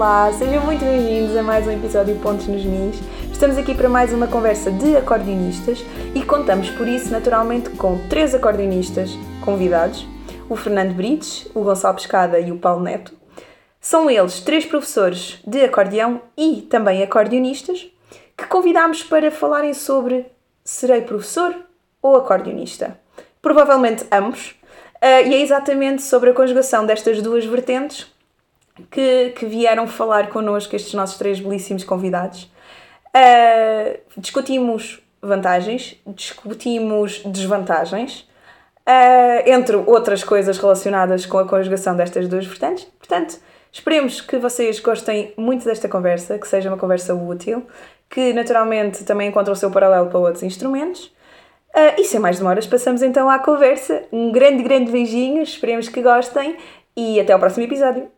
Olá, sejam muito bem-vindos a mais um episódio Pontos nos Nis. Estamos aqui para mais uma conversa de acordeonistas e contamos por isso naturalmente com três acordeonistas convidados, o Fernando Brites, o Gonçalo Pescada e o Paulo Neto. São eles três professores de acordeão e também acordeonistas que convidámos para falarem sobre serei professor ou acordeonista. Provavelmente ambos, Uh, e é exatamente sobre a conjugação destas duas vertentes que, que vieram falar connosco estes nossos três belíssimos convidados. Uh, discutimos vantagens, discutimos desvantagens, uh, entre outras coisas relacionadas com a conjugação destas duas vertentes. Portanto, esperemos que vocês gostem muito desta conversa, que seja uma conversa útil, que naturalmente também encontre o seu paralelo para outros instrumentos. Uh, e sem mais demoras, passamos então à conversa. Um grande, grande beijinho, esperemos que gostem e até ao próximo episódio.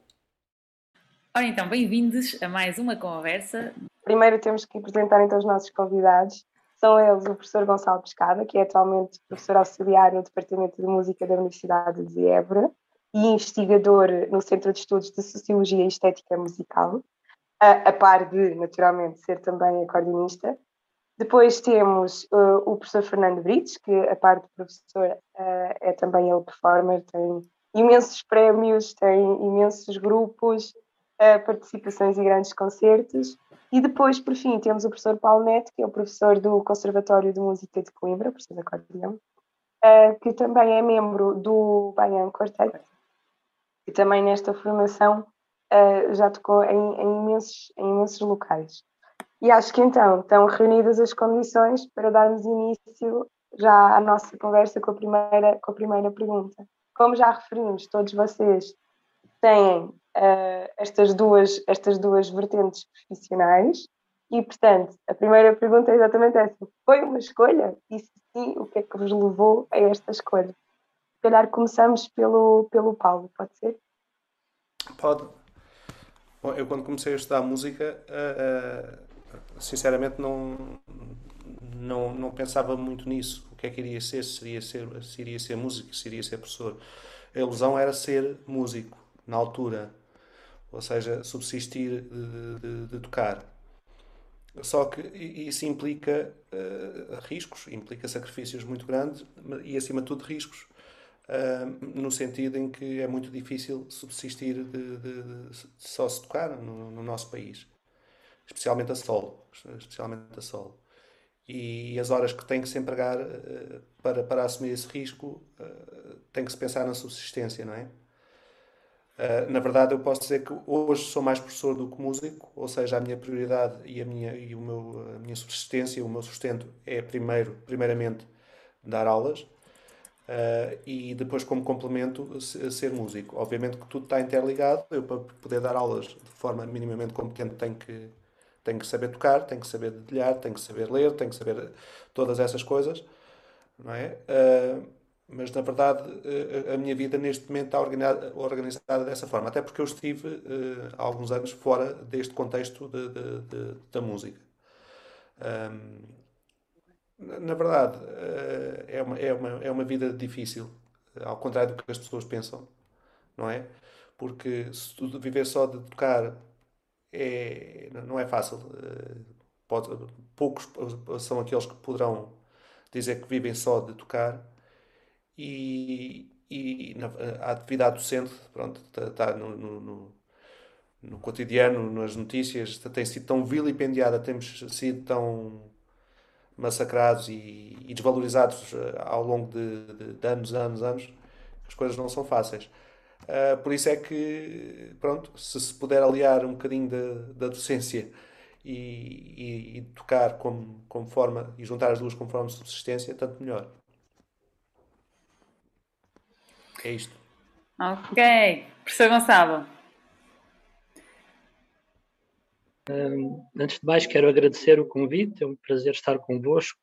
Ora então, bem-vindos a mais uma conversa. Primeiro temos que apresentar então os nossos convidados. São eles o professor Gonçalo Pescada, que é atualmente professor auxiliar no Departamento de Música da Universidade de Évora e investigador no Centro de Estudos de Sociologia e Estética Musical, a, a par de, naturalmente, ser também acordeonista depois temos uh, o professor Fernando Brites, que a parte de professor uh, é também ele performer, tem imensos prémios, tem imensos grupos, participações e grandes concertos. E depois, por fim, temos o professor Paulo Neto, que é o professor do Conservatório de Música de Coimbra, professor de acordeão, que também é membro do Baian Quartet, e também nesta formação já tocou em, em, imensos, em imensos locais. E acho que então estão reunidas as condições para darmos início já à nossa conversa com a primeira, com a primeira pergunta. Como já referimos, todos vocês têm uh, estas, duas, estas duas vertentes profissionais e, portanto, a primeira pergunta é exatamente essa. Foi uma escolha? E se sim, o que é que vos levou a esta escolha? Se calhar começamos pelo, pelo Paulo, pode ser? Pode. Bom, eu quando comecei a estudar música, uh, uh sinceramente não, não, não pensava muito nisso. O que é que iria ser? Se iria ser, se iria ser músico, se iria ser professor. A ilusão era ser músico, na altura. Ou seja, subsistir de, de, de tocar. Só que isso implica uh, riscos, implica sacrifícios muito grandes e, acima de tudo, riscos. Uh, no sentido em que é muito difícil subsistir de, de, de só se tocar no, no nosso país especialmente a solo, especialmente a solo. E as horas que tem que se empregar uh, para, para assumir esse risco, tem que se pensar na subsistência, não é? Uh, na verdade, eu posso dizer que hoje sou mais professor do que músico, ou seja, a minha prioridade e a minha, e o meu, a minha subsistência, o meu sustento é primeiro, primeiramente dar aulas uh, e depois, como complemento, ser músico. Obviamente que tudo está interligado. Eu, para poder dar aulas de forma minimamente competente, tenho que tem que saber tocar, tem que saber dedilhar, tem que saber ler, tem que saber todas essas coisas, não é? Uh, mas na verdade uh, a minha vida neste momento está organizada, organizada dessa forma, até porque eu estive uh, há alguns anos fora deste contexto de, de, de, da música. Um, na verdade, é, uma, é, uma, é uma vida difícil, ao contrário do que as pessoas pensam, não é? Porque se tu viver só de tocar é, não é fácil. Eh, pode, poucos são aqueles que poderão dizer que vivem só de tocar e, na, a atividade docente pronto, está, está no, no, no, no, cotidiano, nas notícias, tem sido tão vilipendiada, temos sido tão massacrados e, e desvalorizados eh, ao longo de, de, de anos, anos, anos, as coisas não são fáceis. Uh, por isso é que, pronto, se se puder aliar um bocadinho da, da docência e, e, e, tocar como, como forma, e juntar as duas como forma de subsistência, tanto melhor. É isto. Ok. Professor Gonçalo. Um, antes de mais, quero agradecer o convite, é um prazer estar convosco,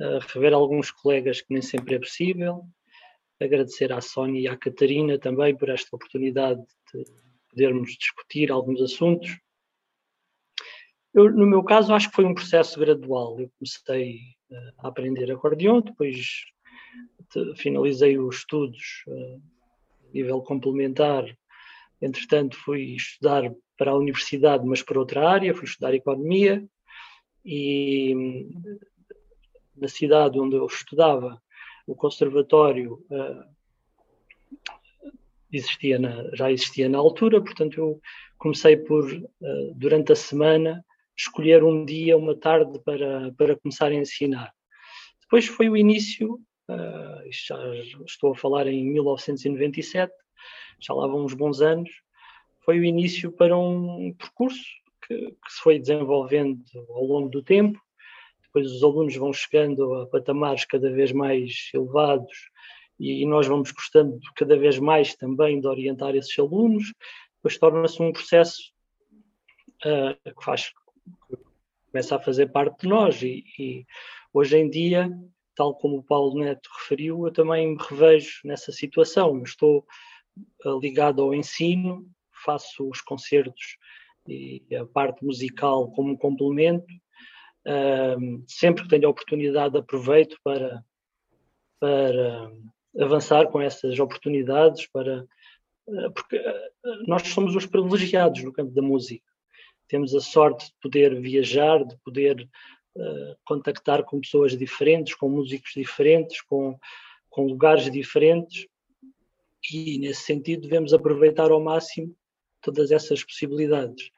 uh, rever alguns colegas que nem sempre é possível, agradecer à Sónia e à Catarina também por esta oportunidade de podermos discutir alguns assuntos. Eu, no meu caso, acho que foi um processo gradual. Eu comecei uh, a aprender acordeão, depois finalizei os estudos uh, a nível complementar Entretanto, fui estudar para a universidade, mas para outra área, fui estudar economia e na cidade onde eu estudava, o conservatório uh, existia na, já existia na altura, portanto eu comecei por, uh, durante a semana, escolher um dia, uma tarde para, para começar a ensinar. Depois foi o início, uh, já estou a falar em 1997, já lá vão uns bons anos, foi o início para um percurso que, que se foi desenvolvendo ao longo do tempo. Depois os alunos vão chegando a patamares cada vez mais elevados e, e nós vamos gostando cada vez mais também de orientar esses alunos. Depois torna-se um processo uh, que faz que começa a fazer parte de nós e, e hoje em dia tal como o Paulo Neto referiu, eu também me revejo nessa situação. Estou ah, ligado ao ensino, faço os concertos e a parte musical como um complemento. sempre que tenho a oportunidade, aproveito para, para avançar com essas oportunidades, para, uh, porque uh, nós somos os privilegiados no campo da música. Temos a sorte de poder viajar, de poder contactar com pessoas diferentes, com músicos diferentes, com, com lugares diferentes, e nesse sentido devemos aproveitar ao máximo todas essas possibilidades.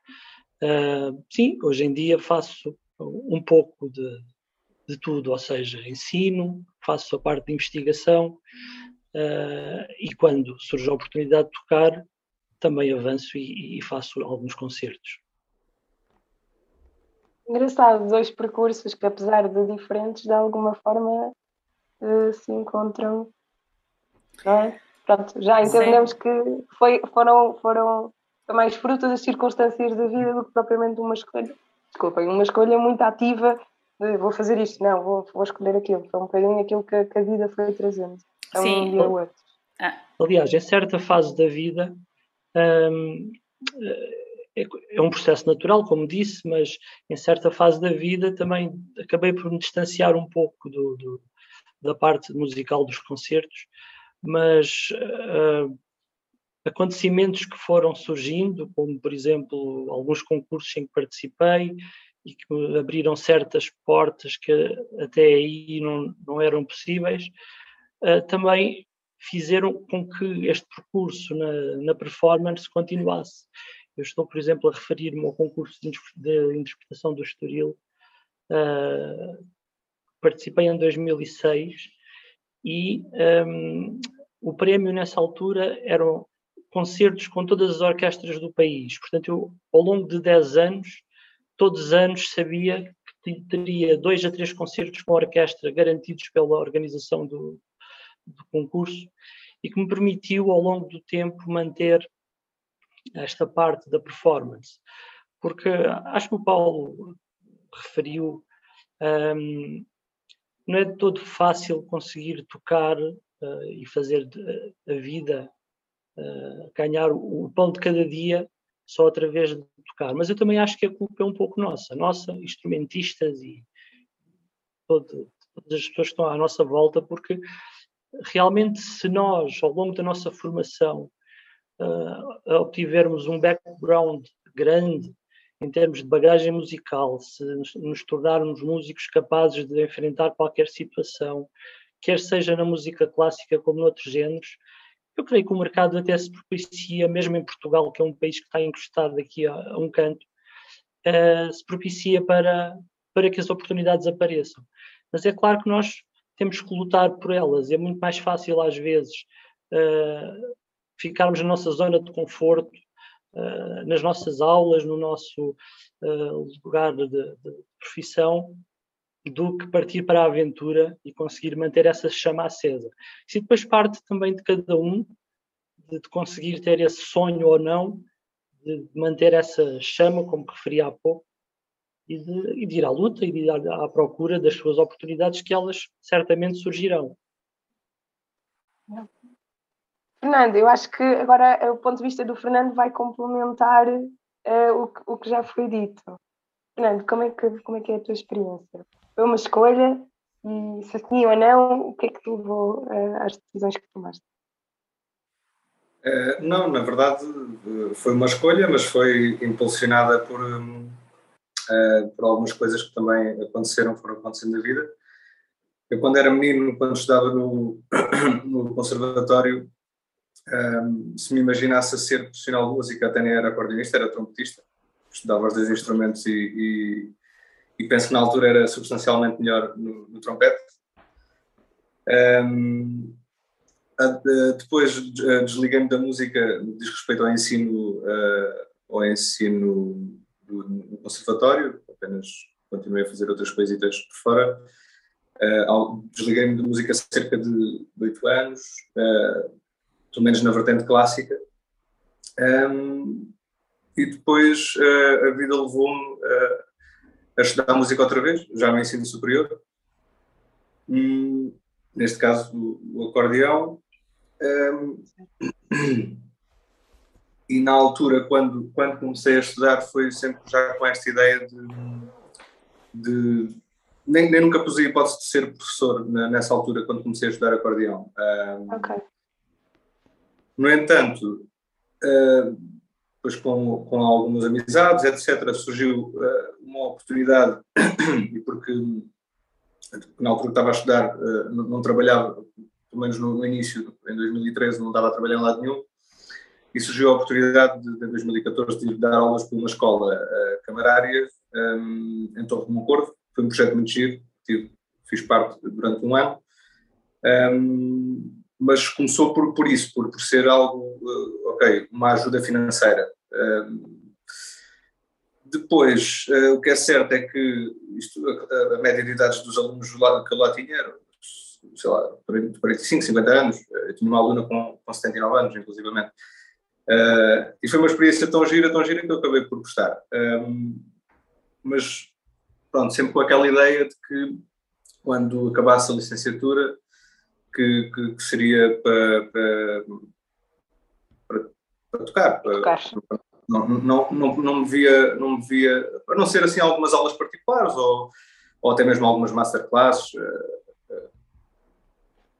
Uh, sim, hoje em dia faço um pouco de, de tudo, ou seja, ensino, faço a parte de investigação uh, e quando surge a oportunidade de tocar, também avanço e, e faço alguns concertos. Engraçado, dois percursos que, apesar de diferentes, de alguma forma uh, se encontram. Não é? Pronto, já entendemos Sim. que foi, foram, foram mais fruto das circunstâncias da vida do que propriamente uma escolha. Desculpem, uma escolha muito ativa de vou fazer isto, não, vou, vou escolher aquilo. Foi um bocadinho aquilo que, que a vida foi trazendo. É um Sim. outro. Ah. Aliás, em certa fase da vida hum, é, é um processo natural, como disse, mas em certa fase da vida também acabei por me distanciar um pouco do, do da parte musical dos concertos, mas uh, acontecimentos que foram surgindo, como por exemplo alguns concursos em que participei e que abriram certas portas que até aí não, não eram possíveis, uh, também fizeram com que este percurso na, na, performance continuasse. Eu estou, por exemplo, a referir-me ao concurso de, interpretação do Estoril, uh, participei em 2006 e um, o prémio nessa altura eram concertos com todas as orquestras do país. Portanto, eu, ao longo de 10 anos, todos os anos sabia que teria dois a três concertos com orquestra garantidos pela organização do, do concurso e que me permitiu, ao longo do tempo, manter esta parte da performance. Porque acho que o Paulo referiu, um, não é de todo fácil conseguir tocar uh, e fazer a vida uh, ganhar o, pão de cada dia só através de tocar. Mas eu também acho que a culpa é um pouco nossa, nossa, instrumentistas e todo, todas as pessoas que estão à nossa volta, porque realmente se nós, ao longo da nossa formação, uh, obtivermos um background grande em termos de bagagem musical, se nos tornarmos músicos capazes de enfrentar qualquer situação, quer seja na música clássica como noutros géneros, eu creio que o mercado até se propicia, mesmo em Portugal, que é um país que está encostado aqui a, a um canto, uh, se propicia para, para que as oportunidades apareçam. Mas é claro que nós temos que lutar por elas. É muito mais fácil, às vezes, uh, ficarmos na nossa zona de conforto, uh, nas nossas aulas, no nosso lugar de, de profissão, do que partir para a aventura e conseguir manter essa chama acesa. Isso depois parte também de cada um, de, de conseguir ter esse sonho ou não, de manter essa chama, como referi há pouco, e de, e de ir à luta e de ir à, à, procura das suas oportunidades, que elas certamente surgirão. Fernando, eu acho que agora o ponto de vista do Fernando vai complementar uh, o, que, o que já foi dito. Fernando, como é que, como é, que é a tua experiência? foi uma escolha e se sim ou não, o que é que te levou uh, às decisões que tomaste? Uh, não, na verdade foi uma escolha, mas foi impulsionada por, uh, por algumas coisas que também aconteceram, foram acontecendo na vida. Eu, quando era menino, quando estudava no, no conservatório, um, se me imaginasse a ser profissional de música, até nem era acordeonista, era trompetista. Estudava os dois instrumentos e, e, e penso que na altura era substancialmente melhor no, no trompete. Um, depois desliguei-me da música no que diz respeito ao ensino, uh, ao ensino do, conservatório, apenas continuei a fazer outras coisitas por fora. Uh, desliguei-me da música há cerca de oito anos, uh, pelo menos na vertente clássica. Um, e depois uh, a vida levou-me uh, a estudar música outra vez, já no ensino superior. Um, neste caso, o, acordeão. Um, e na altura, quando, quando comecei a estudar, foi sempre já com esta ideia de. de nem, nem nunca pus a hipótese de ser professor nessa altura, quando comecei a estudar acordeão. Um, no entanto, depois com, com algumas amizades, etc., surgiu uh, uma oportunidade, e porque na altura que estava a estudar uh, não, trabalhava, pelo menos no, início, em 2013, não estava a trabalhar em lado nenhum, e surgiu a oportunidade de, em 2014 de dar aulas para uma escola camarária em Torre de Moncorvo, foi um projeto muito giro, tive, fiz parte durante um ano, mas começou por, por isso, por, por ser algo, uh, ok, uma ajuda financeira. Uh, depois, uh, o que é certo é que isto, a, a, média de idades dos alunos que eu lá tinha era, sei lá, 45, 50 anos. Eu tinha uma aluna com, com 79 anos, inclusivamente. Uh, e foi uma experiência tão gira, tão gira que eu acabei por gostar. Um, mas, pronto, sempre com aquela ideia de que quando acabasse a licenciatura que, que, que seria para, para, para, para tocar. Para, tocar. Não, não, não, não, me via, não me via, a não ser assim algumas aulas particulares ou, ou até mesmo algumas masterclasses, eh, eh,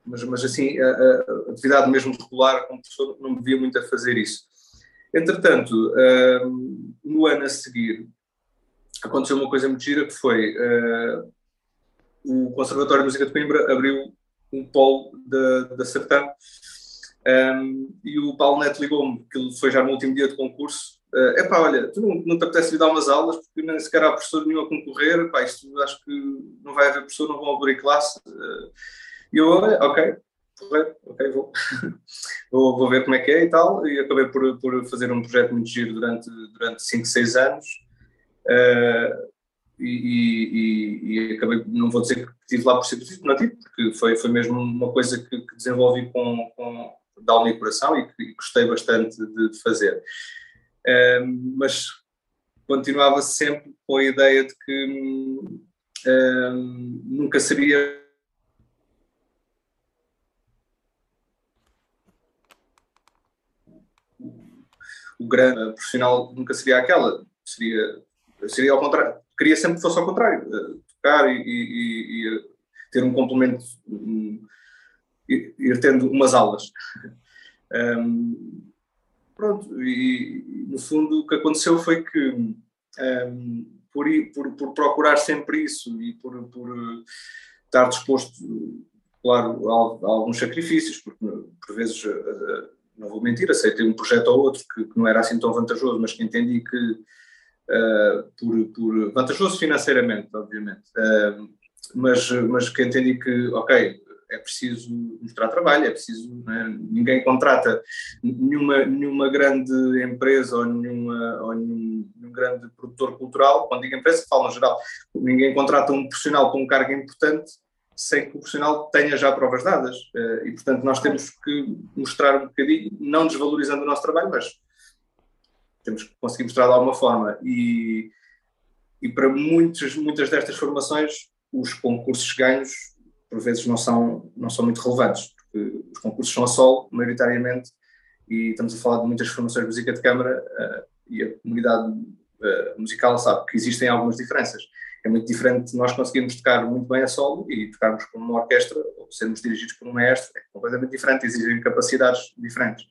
mas, mas assim, a, a atividade mesmo regular como professor não me via muito a fazer isso. Entretanto, eh, no ano a seguir, aconteceu uma coisa muito gira que foi o Conservatório de Música de Coimbra abriu um polo da, da Sertã. Um, e o Paulo Neto ligou-me, que foi já no último dia de concurso. É uh, pá, olha, tu não, não te apetece vir dar umas aulas porque nem sequer há professor nenhum a concorrer. Pá, isto acho que não vai haver professor, não vão abrir classe. Uh, e eu, olha, ok, ok, vou. vou. vou. ver como é que é e tal. E acabei por, por fazer um projeto muito giro durante 5, durante 6 anos. Uh, e, e, e, acabei, não vou dizer que estive lá por ser positivo, não tive, porque foi, foi mesmo uma coisa que, que desenvolvi com, com da alma e coração e que gostei bastante de, de fazer. Mas continuava sempre com a ideia de que nunca seria o grande profissional nunca seria aquela, seria, seria ao contrário, queria sempre que fosse ao contrário, uh, tocar e, e, e, ter um complemento, um, ir tendo umas aulas. um, pronto, e no fundo o que aconteceu foi que um, por, por, por, procurar sempre isso e por, por estar disposto, claro, a, a alguns sacrifícios, porque por vezes, uh, não vou mentir, aceitei um projeto ou outro que, que não era assim tão vantajoso, mas que entendi que uh, por, por, vantajoso financeiramente, obviamente, uh, mas, mas que entendi que, ok, é preciso mostrar trabalho, é preciso, né, ninguém contrata nenhuma, nenhuma grande empresa ou, nenhuma, ou nenhum, nenhum grande produtor cultural, quando digo empresa, falo no geral, ninguém contrata um profissional com um cargo importante sem que o profissional tenha já provas dadas. Eh, e, portanto, nós temos que mostrar um bocadinho, não desvalorizando o nosso trabalho, mas temos que conseguir mostrar de alguma forma. E, e para muitos, muitas destas formações, os concursos ganhos, por vezes, não são, não são muito relevantes, porque os concursos são a solo, maioritariamente, e estamos a falar de muitas formações de música de câmara, uh, e a comunidade uh, musical sabe que existem algumas diferenças. É muito diferente nós conseguirmos tocar muito bem a solo e tocarmos com uma orquestra ou sermos dirigidos por um maestro, é completamente diferente, exigem capacidades diferentes.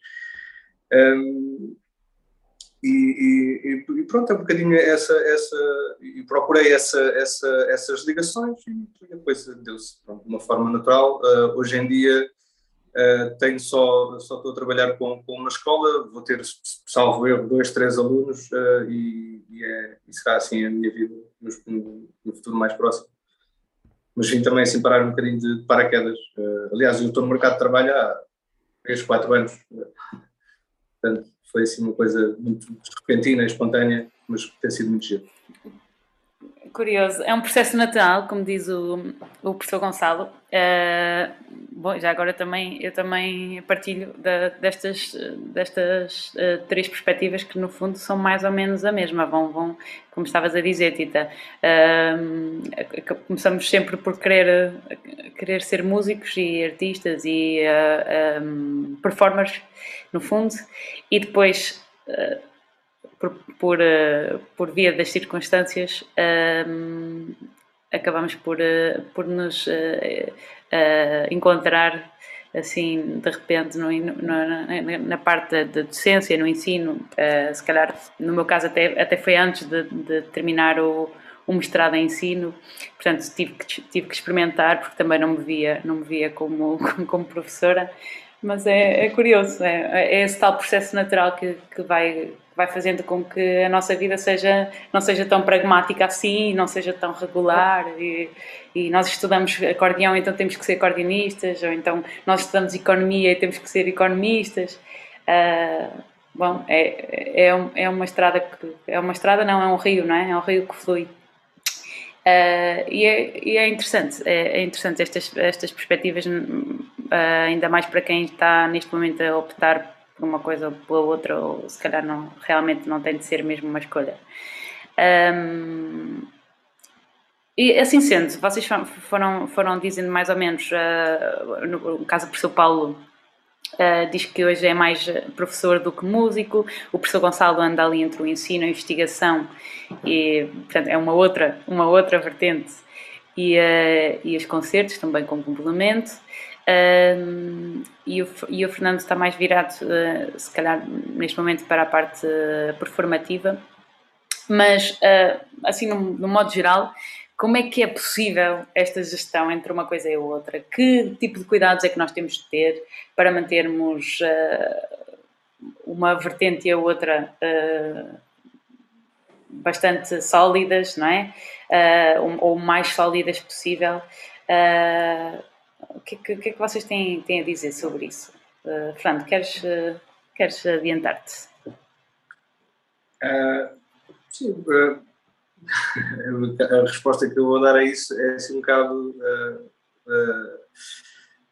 Um, e, e, e, pronto, é um bocadinho essa, essa e procurei essa, essa, essas ligações e depois deu-se de uma forma natural. Uh, hoje em dia uh, tenho só, só estou a trabalhar com, com uma escola, vou ter, salvo erro, dois, três alunos uh, e, e, é, e, será assim a minha vida no, no, futuro mais próximo. Mas vim também assim parar um bocadinho de paraquedas. aliás, eu estou no mercado de trabalho há 3, 4 anos. Portanto, foi assim uma coisa muito repentina, espontânea, mas tem sido muito giro. Curioso, é um processo natural, como diz o, o professor Gonçalo. Uh, bom, já agora também eu também partilho destas, destas uh, três perspectivas que no fundo são mais ou menos a mesma. Vão, vão como estavas a dizer, Tita, uh, começamos sempre por querer, querer ser músicos e artistas e um, performers, no fundo, e depois por, por, uh, por via das circunstâncias, uh, acabamos por, uh, por nos eh, encontrar assim de repente no, no, na, parte da docência, no ensino, se calhar no meu caso até, até foi antes de, de terminar o, o mestrado em ensino, portanto tive que, tive que experimentar porque também não me via, não me via como, como professora, mas é, é curioso, é, é, esse tal processo natural que, que vai vai fazendo com que a nossa vida seja não seja tão pragmática assim, não seja tão regular e, e nós estudamos acordeão então temos que ser acordeonistas ou então nós estudamos economia e temos que ser economistas. Uh, bom é, é, é uma estrada que é uma estrada não é um rio não é? É um rio que flui. Uh, e, é, e, é, interessante, é, é, interessante estas, estas perspectivas, ainda mais para quem está neste momento a optar por uma coisa ou pela outra, ou se calhar não, realmente não tem de ser mesmo uma escolha. Um, e assim sendo, vocês foram, foram dizendo mais ou menos, uh, no caso do professor Paulo, uh, diz que hoje é mais professor do que músico, o professor Gonçalo anda ali entre o ensino, a investigação, e portanto é uma outra, uma outra vertente, e, uh, e os concertos também como complemento. Um, e, o, e o Fernando está mais virado, uh, se calhar, neste momento, para a parte uh, performativa. Mas, uh, assim, no, no, modo geral, como é que é possível esta gestão entre uma coisa e outra? Que tipo de cuidados é que nós temos de ter para mantermos uma vertente e a outra bastante sólidas, não é? ou o mais sólidas possível? O que, que, que, é que vocês têm, têm a dizer sobre isso? Uh, Fernando, queres, uh, queres adiantar-te? Uh, sim, a resposta que eu vou dar a isso é assim um bocado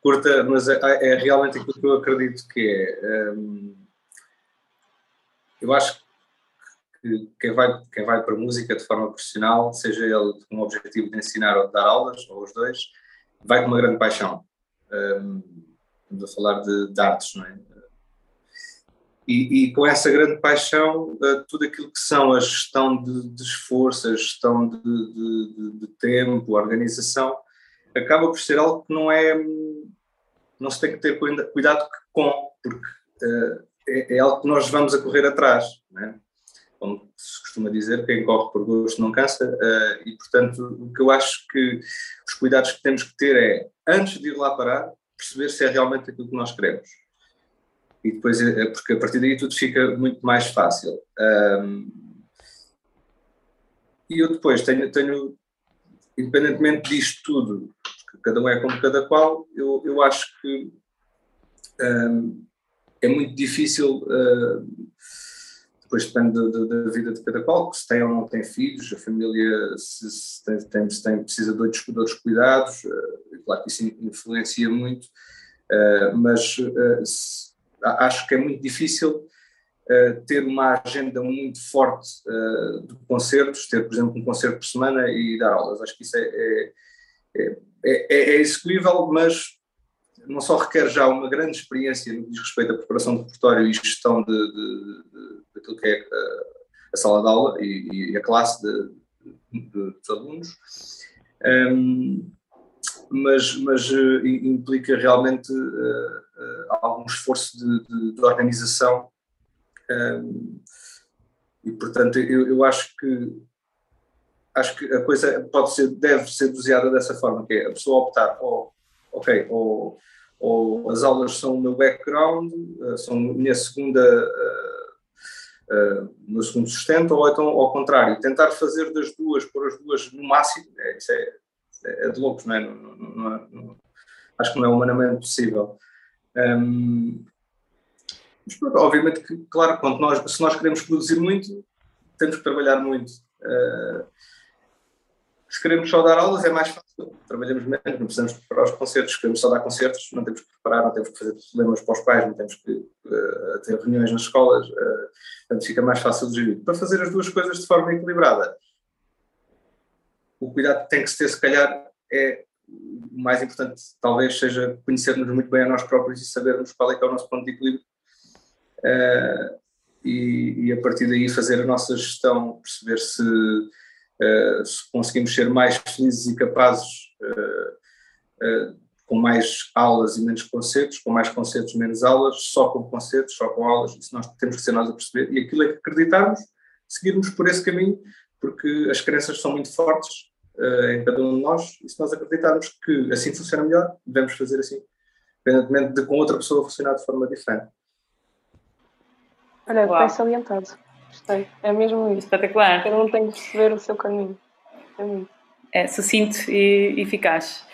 curta, mas é, é, realmente aquilo que eu acredito que é. Um, eu acho que quem vai, quem vai para a música de forma profissional, seja ele com o objetivo de ensinar ou de dar aulas, ou os dois, vai com uma grande paixão. Estamos a falar de, de, artes, não é? E, e com essa grande paixão, uh, tudo aquilo que são a gestão de, de esforço, a gestão de, de, de, tempo, a organização, acaba por ser algo que não é. não se tem que ter cuidado com, porque uh, é, é, algo que nós vamos a correr atrás, não é? Como se costuma dizer, quem corre por gosto não cansa, uh, e portanto o que eu acho que os cuidados que temos que ter é, antes de ir lá parar, perceber se é realmente aquilo que nós queremos. E depois, é, porque a partir daí tudo fica muito mais fácil. E eu depois tenho, tenho, independentemente disto tudo, cada um é como cada qual, eu, eu acho que é muito difícil depois depende da, da, vida de cada qual, se tem ou não tem filhos, a família se, se, tem, tem, se tem, precisa de outros, de outros cuidados, uh, claro que isso influencia muito, uh, mas uh, se, acho que é muito difícil ter uma agenda muito forte de concertos, ter, por exemplo, um concerto por semana e dar aulas. Acho que isso é, é, é, é, é execuível, mas não só requer já uma grande experiência no que diz respeito à preparação de repertório e gestão de, de, de, daquilo que é a, eh, a, sala de aula e, e a classe de, dos alunos, um, mas, mas uh, implica realmente uh, uh, algum esforço de, organização Um, e portanto eu, eu acho que acho que a coisa pode ser, deve ser doseada dessa forma, que é a pessoa optar, ou, ok, ou, ou as aulas são o meu background, eh, são minha segunda, uh, uh, meu segundo sustento, ou então ao contrário, tentar fazer das duas, pôr as duas no máximo, é, isso é, é de loucos, não é? Não, não, não, não, acho que não é humanamente possível. Um, mas pronto, obviamente que, claro, quando nós, se nós queremos produzir muito, temos que trabalhar muito. Uh, se queremos só dar aulas é mais fácil, trabalhamos menos, não precisamos preparar os concertos, queremos só dar concertos, não temos que preparar, não temos que fazer problemas para os pais, não temos que uh, ter reuniões nas escolas, uh, portanto fica mais fácil de gerir. Para fazer as duas coisas de forma equilibrada, o cuidado que tem que se ter, se calhar, é o mais importante, talvez seja conhecermos muito bem a nós próprios e sabermos qual é que é o nosso ponto de equilíbrio. Uh, e, e, a partir daí fazer a nossa gestão, perceber se se conseguimos ser mais felizes e capazes uh, uh, com mais aulas e menos concertos, com mais concertos menos aulas, só com concertos, só com aulas, isso nós temos que ser nós a perceber, e aquilo é que acreditarmos, seguirmos por esse caminho, porque as crenças são muito fortes em cada um de nós, e se nós acreditarmos que assim funciona melhor, devemos fazer assim, independentemente de com outra pessoa funcionar de forma diferente. Olha, bem salientado. Gostei. É mesmo isso. Espetacular. Cada um tem que perceber o seu caminho. É muito. É sucinto e eficaz.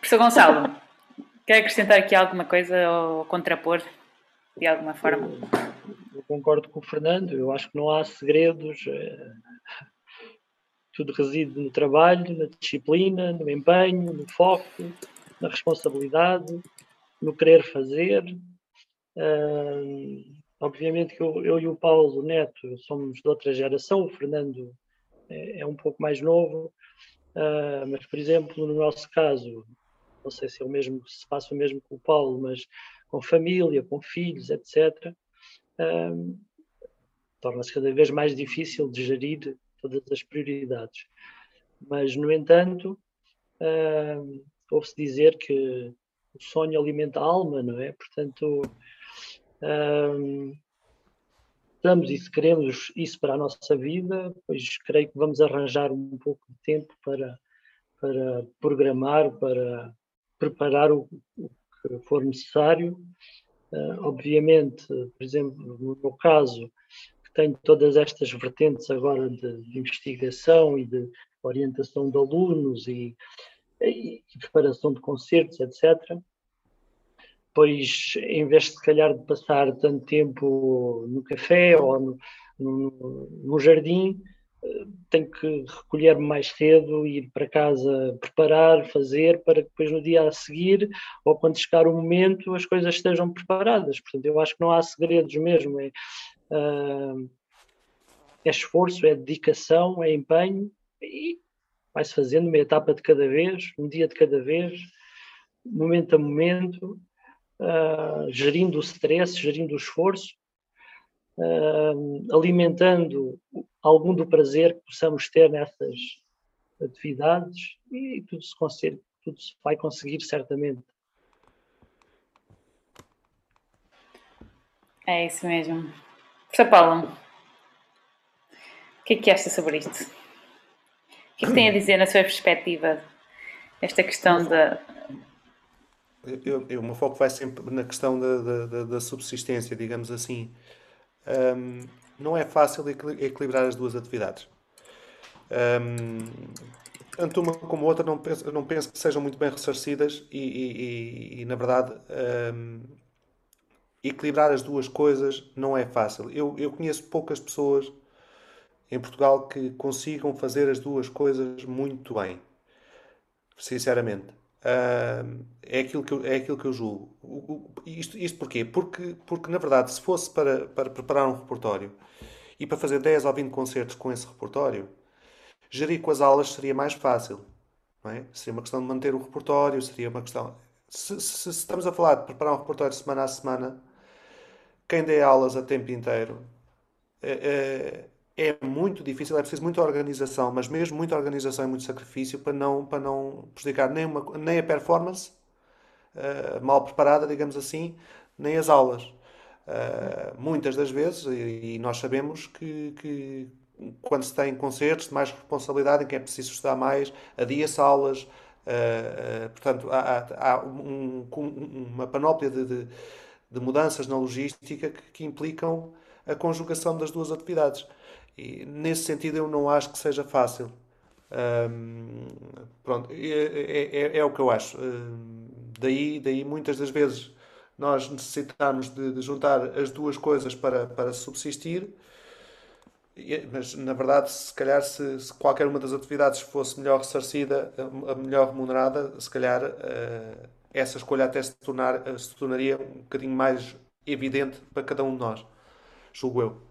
Professor Gonçalo, quer acrescentar aqui alguma coisa ou contrapor de alguma forma? Eu concordo com o Fernando, eu acho que não há segredos. É... Tudo reside no trabalho, na disciplina, no empenho, no foco, na responsabilidade, no querer fazer. Obviamente que eu, eu, e o Paulo Neto somos de outra geração, o Fernando é, é um pouco mais novo, uh, mas, por exemplo, no nosso caso, não sei se é o mesmo, se passa o mesmo com o Paulo, mas com família, com filhos, etc., uh, torna-se cada vez mais difícil de gerir todas as prioridades. Mas, no entanto, uh, ouve-se dizer que o sonho alimenta a alma, não é? Portanto, estamos e se queremos isso para a nossa vida, pois creio que vamos arranjar um pouco de tempo para, para programar, para preparar o, o que for necessário. Uh, obviamente, por exemplo, no meu caso, que tenho todas estas vertentes agora de, de investigação e de orientação de alunos e, e preparação de concertos, etc pois em vez de se calhar de passar tanto tempo no café ou no, no, no jardim, eh, tenho que recolher-me mais cedo, ir para casa preparar, fazer, para que depois no dia a seguir, ou quando chegar o momento, as coisas estejam preparadas. Portanto, eu acho que não há segredos mesmo. É, uh, é esforço, é dedicação, é empenho e vai-se fazendo uma etapa de cada vez, um dia de cada vez, momento a momento, uh, gerindo o stress, gerindo o esforço, uh, alimentando algum do prazer que possamos ter nessas atividades e tudo se, consegue, tudo se vai conseguir certamente. É isso mesmo. Professor Paulo, o que é que acha sobre isto? O que é que tem a dizer na sua perspectiva esta questão da, eu, eu, o meu foco vai sempre na questão da, da, da subsistência, digamos assim. Um, não é fácil equilibrar as duas atividades. Um, tanto uma como outra não penso, não penso que sejam muito bem ressarcidas e, e, e, e na verdade, um, equilibrar as duas coisas não é fácil. Eu, eu conheço poucas pessoas em Portugal que consigam fazer as duas coisas muito bem, sinceramente. Uh, é, aquilo que eu, é aquilo que eu julgo. O, o, isto, isto porquê? Porque, porque, na verdade, se fosse para, para preparar um repertório e para fazer 10 ou 20 concertos com esse repertório, gerir com as aulas seria mais fácil. Não é? Seria uma questão de manter o repertório, seria uma questão. Se, se, se estamos a falar de preparar um repertório semana a semana, quem dê aulas a tempo inteiro. É, é, é muito difícil, é preciso muita organização, mas mesmo muita organização e muito sacrifício para não, para não prejudicar nem, uma, nem a performance uh, mal preparada, digamos assim, nem as aulas. Uh, muitas das vezes, e, e nós sabemos que, que, quando se tem concertos de mais responsabilidade, em que é preciso estudar mais, adia-se aulas, uh, portanto, há, há um, uma panóplia de, de, de, mudanças na logística que, que, implicam a conjugação das duas atividades. E nesse sentido, eu não acho que seja fácil. Um, pronto, é, é, é, é, o que eu acho. daí, daí, muitas das vezes, nós necessitamos de, de juntar as duas coisas para, para subsistir mas na verdade, se calhar, se, se, qualquer uma das atividades fosse melhor ressarcida, melhor remunerada, se calhar uh, essa escolha até se, tornar, uh, se tornaria um bocadinho mais evidente para cada um de nós, julgo eu.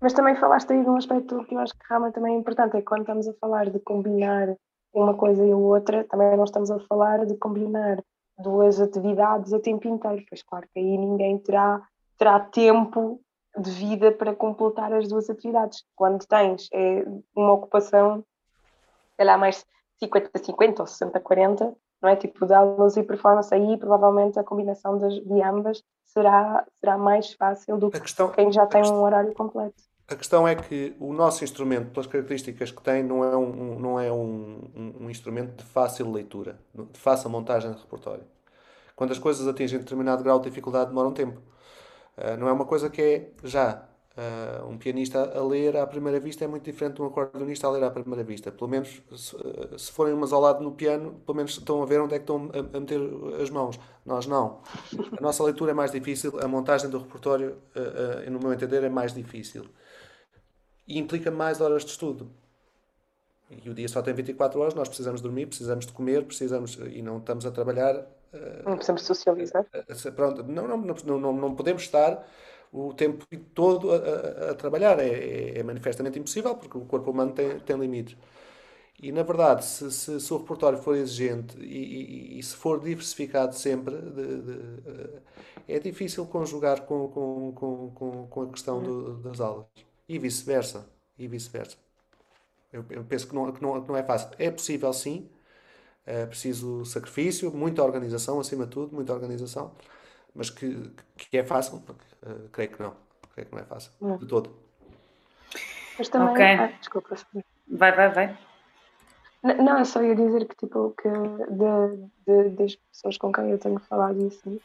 Mas também falaste aí de um aspecto que eu acho que realmente também é importante, é que quando estamos a falar de combinar uma coisa e outra, também não estamos a falar de combinar duas atividades a tempo inteiro, pois claro que aí ninguém terá, terá tempo de vida para completar as duas atividades. Quando tens é, uma ocupação, sei lá, mais 50-50 ou 60-40, não é? Tipo de aulas e performance, aí provavelmente a combinação das, de ambas será, será mais fácil do que questão, quem já tem questão, um horário completo. A questão é que o nosso instrumento, pelas características que tem, não é um, não é um, um, um instrumento de fácil leitura, de fácil montagem de repertório. Quando as coisas atingem determinado grau de dificuldade, demoram tempo. Uh, não é uma coisa que é já. Uh, um pianista a ler à primeira vista é muito diferente de um acordeonista a ler à primeira vista. Pelo menos, se, uh, se forem umas ao lado no piano, pelo menos estão a ver onde é que estão a, a meter as mãos. Nós não. A nossa leitura é mais difícil, a montagem do repertório, no meu entender, é mais difícil. E implica mais horas de estudo. E o dia só tem 24 horas, nós precisamos dormir, precisamos de comer, precisamos e não estamos a trabalhar não precisamos socializar. Pronto, não, não, não, não podemos estar o tempo todo a, a, a trabalhar. É, é, manifestamente impossível porque o corpo humano tem, tem limites. E na verdade, se, se, se o repertório for exigente e, e, e se for diversificado sempre, de, de, é difícil conjugar com, com, com, com, a questão do, das aulas. E vice-versa. E vice-versa. Eu, eu, penso que não, que, não, que não é fácil. É possível sim, é preciso sacrifício, muita organização, acima de tudo, muita organização, mas que, que é fácil, uh, creio que não. Creio que não é fácil, hum. de todo. Mas também. Okay. Ah, desculpa. Vai, vai, vai. Não, eu só ia dizer que, tipo, que de, de, das pessoas com quem eu tenho falado isso, um,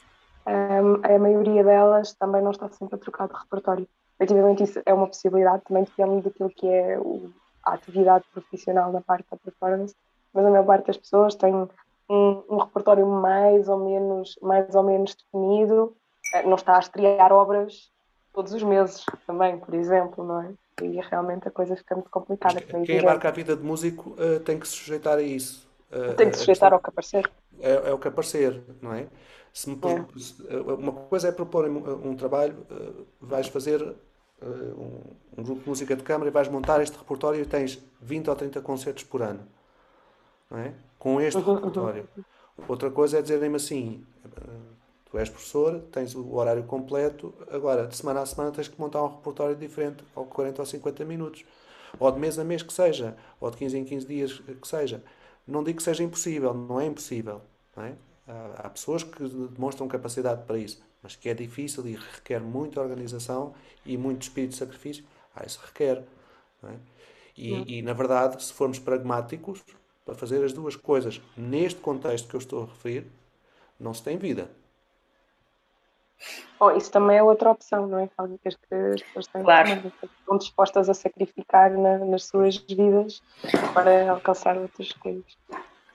a maioria delas também não está sempre a trocar de repertório. Efetivamente, isso é uma possibilidade, também depende daquilo que é o, a atividade profissional na parte da performance mas a maior parte das pessoas tem um, um repertório mais ou menos mais ou menos definido, não está a estrear obras todos os meses também, por exemplo, não é? E realmente a coisa fica muito complicada. Quem abarca a vida de músico uh, tem que se sujeitar a isso. Uh, tem que se sujeitar ao que aparecer. É, é, o que aparecer, não é? Se me, é. Uma coisa é propor um, um trabalho, uh, vais fazer um, um, grupo de música de câmara e vais montar este repertório e tens 20 ou 30 concertos por ano é? com este uhum, repertório. Uhum. Outra coisa é dizerem-me assim: tu és professor, tens o horário completo, agora de semana a semana tens que montar um repertório diferente, ou 40 ou 50 minutos, ou de mês a mês que seja, ou de 15 em 15 dias que seja. Não digo que seja impossível, não é impossível. Não é? Há, há pessoas que demonstram capacidade para isso, mas que é difícil e requer muita organização e muito espírito de sacrifício. Ah, isso requer. É? E, e, na verdade, se formos pragmáticos, para fazer as duas coisas neste contexto que eu estou a referir, não se tem vida. Oh, isso também é outra opção, não é? Algo que as pessoas têm claro. estão dispostas a sacrificar na, nas suas vidas para alcançar outras coisas.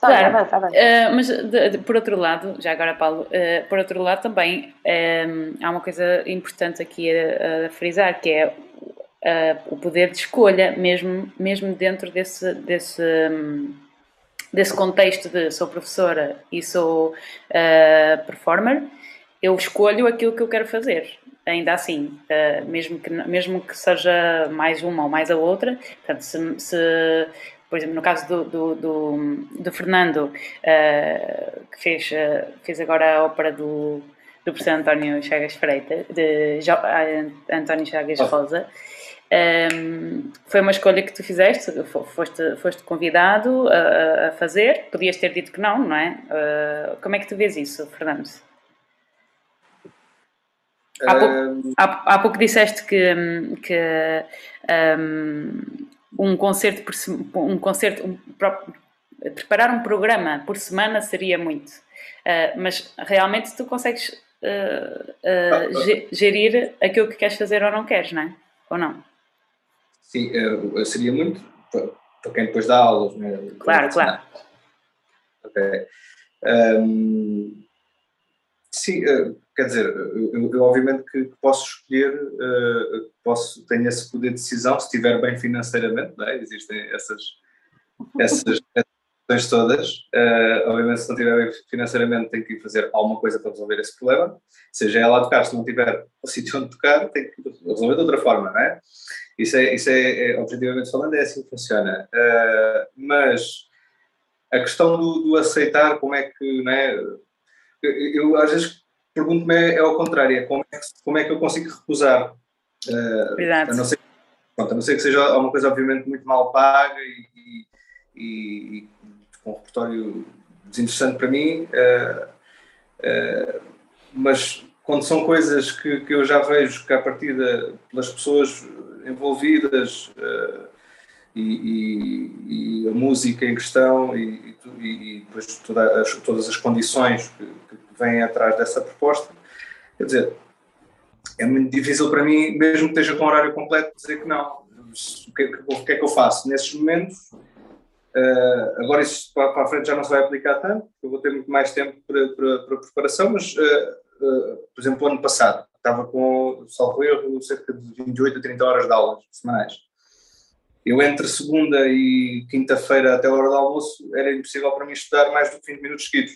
Claro, avança, avança. Uh, mas de, de, por outro lado, já agora Paulo, uh, por outro lado também um, há uma coisa importante aqui a, a frisar que é uh, o poder de escolha, mesmo, mesmo dentro desse, desse um, desse contexto de sou professora e sou uh, performer, eu escolho aquilo que eu quero fazer. Ainda assim, uh, mesmo, que, mesmo que seja mais uma ou mais a outra, portanto, se, se por exemplo, no caso do, do, do, do Fernando, uh, que fez, fez agora a ópera do, do professor António Chagas Freitas, de jo, António Chagas Rosa, um, foi uma escolha que tu fizeste, foste, foste convidado a, a, fazer, podias ter dito que não, não é? Uh, como é que tu vês isso, Fernando? Há pouco, há, há pouco disseste que, que um, um concerto, por, um concerto um, preparar um programa por semana seria muito. Uh, mas realmente tu consegues uh, uh, gerir aquilo que queres fazer ou não queres, não é? Ou não? Sim, seria muito para quem depois dá aulas, não é? Claro, claro. Ok. Um, sim, quer dizer, eu, eu obviamente que, posso escolher, uh, posso, tenho esse poder de decisão se estiver bem financeiramente, é? existem essas, essas questões todas. Obviamente, se não estiver bem financeiramente, tenho que fazer alguma coisa para resolver esse problema. Seja ela a tocar, se não tiver o sítio onde tocar, tenho que resolver de outra forma, não é? Isso é, isso é, é objetivamente falando, é assim que funciona. Mas a questão do, do, aceitar como é que, não é? Eu, eu às vezes pergunto-me é, é ao contrário, é como, é que, como é que eu consigo recusar? Uh, a, não ser, pronto, a não ser que seja uma coisa obviamente muito mal paga e, e, e com um repertório desinteressante para mim, uh, uh, mas quando são coisas que, que eu já vejo que a partida pelas pessoas envolvidas e, e, e, a música em questão e, e depois toda as, todas as condições que, que vêm atrás dessa proposta. Quer dizer, é muito difícil para mim, mesmo que esteja com horário completo, dizer que não. O que, o que é que eu faço? Nesses momentos, uh, agora isso para, para, a frente já não se vai aplicar tanto, eu vou ter muito mais tempo para, para, para preparação, mas, uh, uh, por exemplo, o ano passado, estava com, salvo erro, cerca de 28 a 30 horas de aulas semanais. Eu, entre segunda e quinta-feira até a hora do almoço, era impossível para mim estudar mais do que 20 minutos seguidos.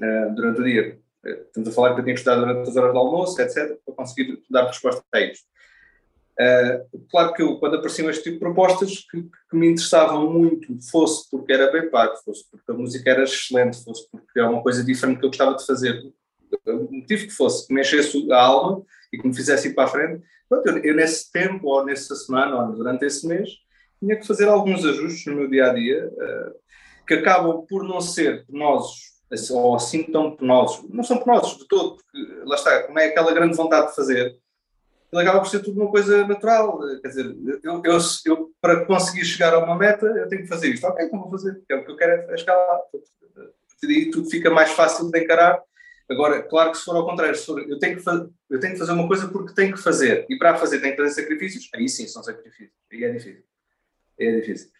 Eh, durante o dia. Eh, estamos a falar que eu tinha que estudar durante as horas do almoço, etc., para conseguir dar resposta a eles. Uh, claro que eu, quando apareciam este tipo de propostas que, que, me interessavam muito, fosse porque era bem pago, fosse porque a música era excelente, fosse porque era uma coisa diferente que eu gostava de fazer, o motivo que fosse, que me enchesse a alma e que me fizesse ir para a frente, pronto, eu, eu, nesse tempo, ou nessa semana, ou durante esse mês, tinha que fazer alguns ajustes no meu dia a dia, uh, que acabam por não ser penosos ou assim tão penosos. Não são penosos de todo, porque lá está, como é aquela grande vontade de fazer, ele acaba por ser tudo uma coisa natural. Quer dizer, eu, eu, eu, para conseguir chegar a uma meta, eu tenho que fazer isto. Ok, então vou fazer, é o que eu quero é, chegar lá. A daí tudo fica mais fácil de encarar. Agora, claro que se for ao contrário, se for, eu, tenho que eu tenho que fazer uma coisa porque tenho que fazer, e para fazer tenho que fazer sacrifícios, aí sim são sacrifícios, aí é difícil. É difícil.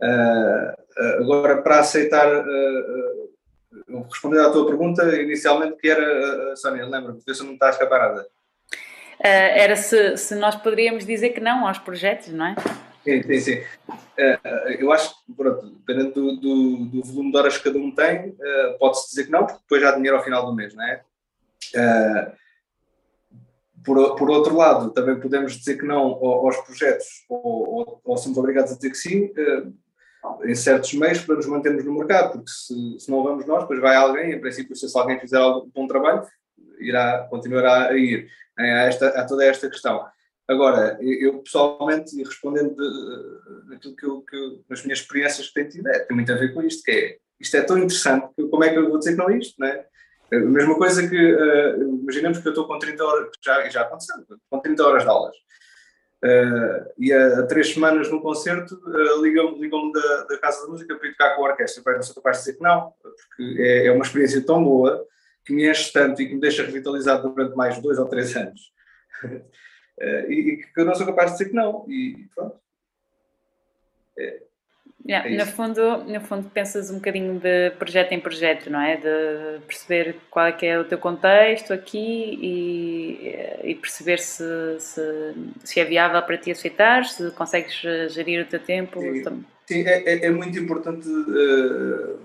Uh, uh, agora, para aceitar uh, responder à tua pergunta inicialmente, que era, eh, Sónia, lembra-me, ver se não está a escapar. Uh, era se, se nós poderíamos dizer que não aos projetos, não é? Sim, sim. Uh, eu acho que, pronto, dependendo do, do, do, volume de horas que cada um tem, uh, pode-se dizer que não, porque depois já há dinheiro ao final do mês, não é? por, por outro lado, também podemos dizer que não aos projetos, ou, ou, ou somos obrigados a dizer que sim, em certos meios para nos mantermos no mercado, porque se, se não vamos nós, depois vai alguém, em princípio, se alguém fizer um bom trabalho, irá, continuará a ir. Há, esta, há toda esta questão. Agora, eu pessoalmente, e respondendo daquilo que, eu, que nas minhas experiências que tenho tido, é, tem muito a ver com isto, que é, isto é tão interessante, que como é que eu vou dizer que não é isto, não é? A mesma coisa que, uh, imaginemos que eu estou com 30 horas, já, já aconteceu, com 30 horas de aulas. Uh, e há, três semanas no concerto uh, ligam-me ligam da, da, Casa da Música para ir tocar com a orquestra. Pai, não sou capaz de dizer que não, porque é, é, uma experiência tão boa que me enche tanto e que me deixa revitalizado durante mais dois ou três anos. uh, e, e, que eu não sou capaz de dizer que não. E pronto. É, Yeah, é no, fundo, no fundo, pensas um bocadinho de projeto em projeto, não é? De perceber qual é que é o teu contexto aqui e, e perceber se, se, se, é viável para ti aceitar, se consegues gerir o teu tempo. Sim, sim é, é, é, muito importante. Uh,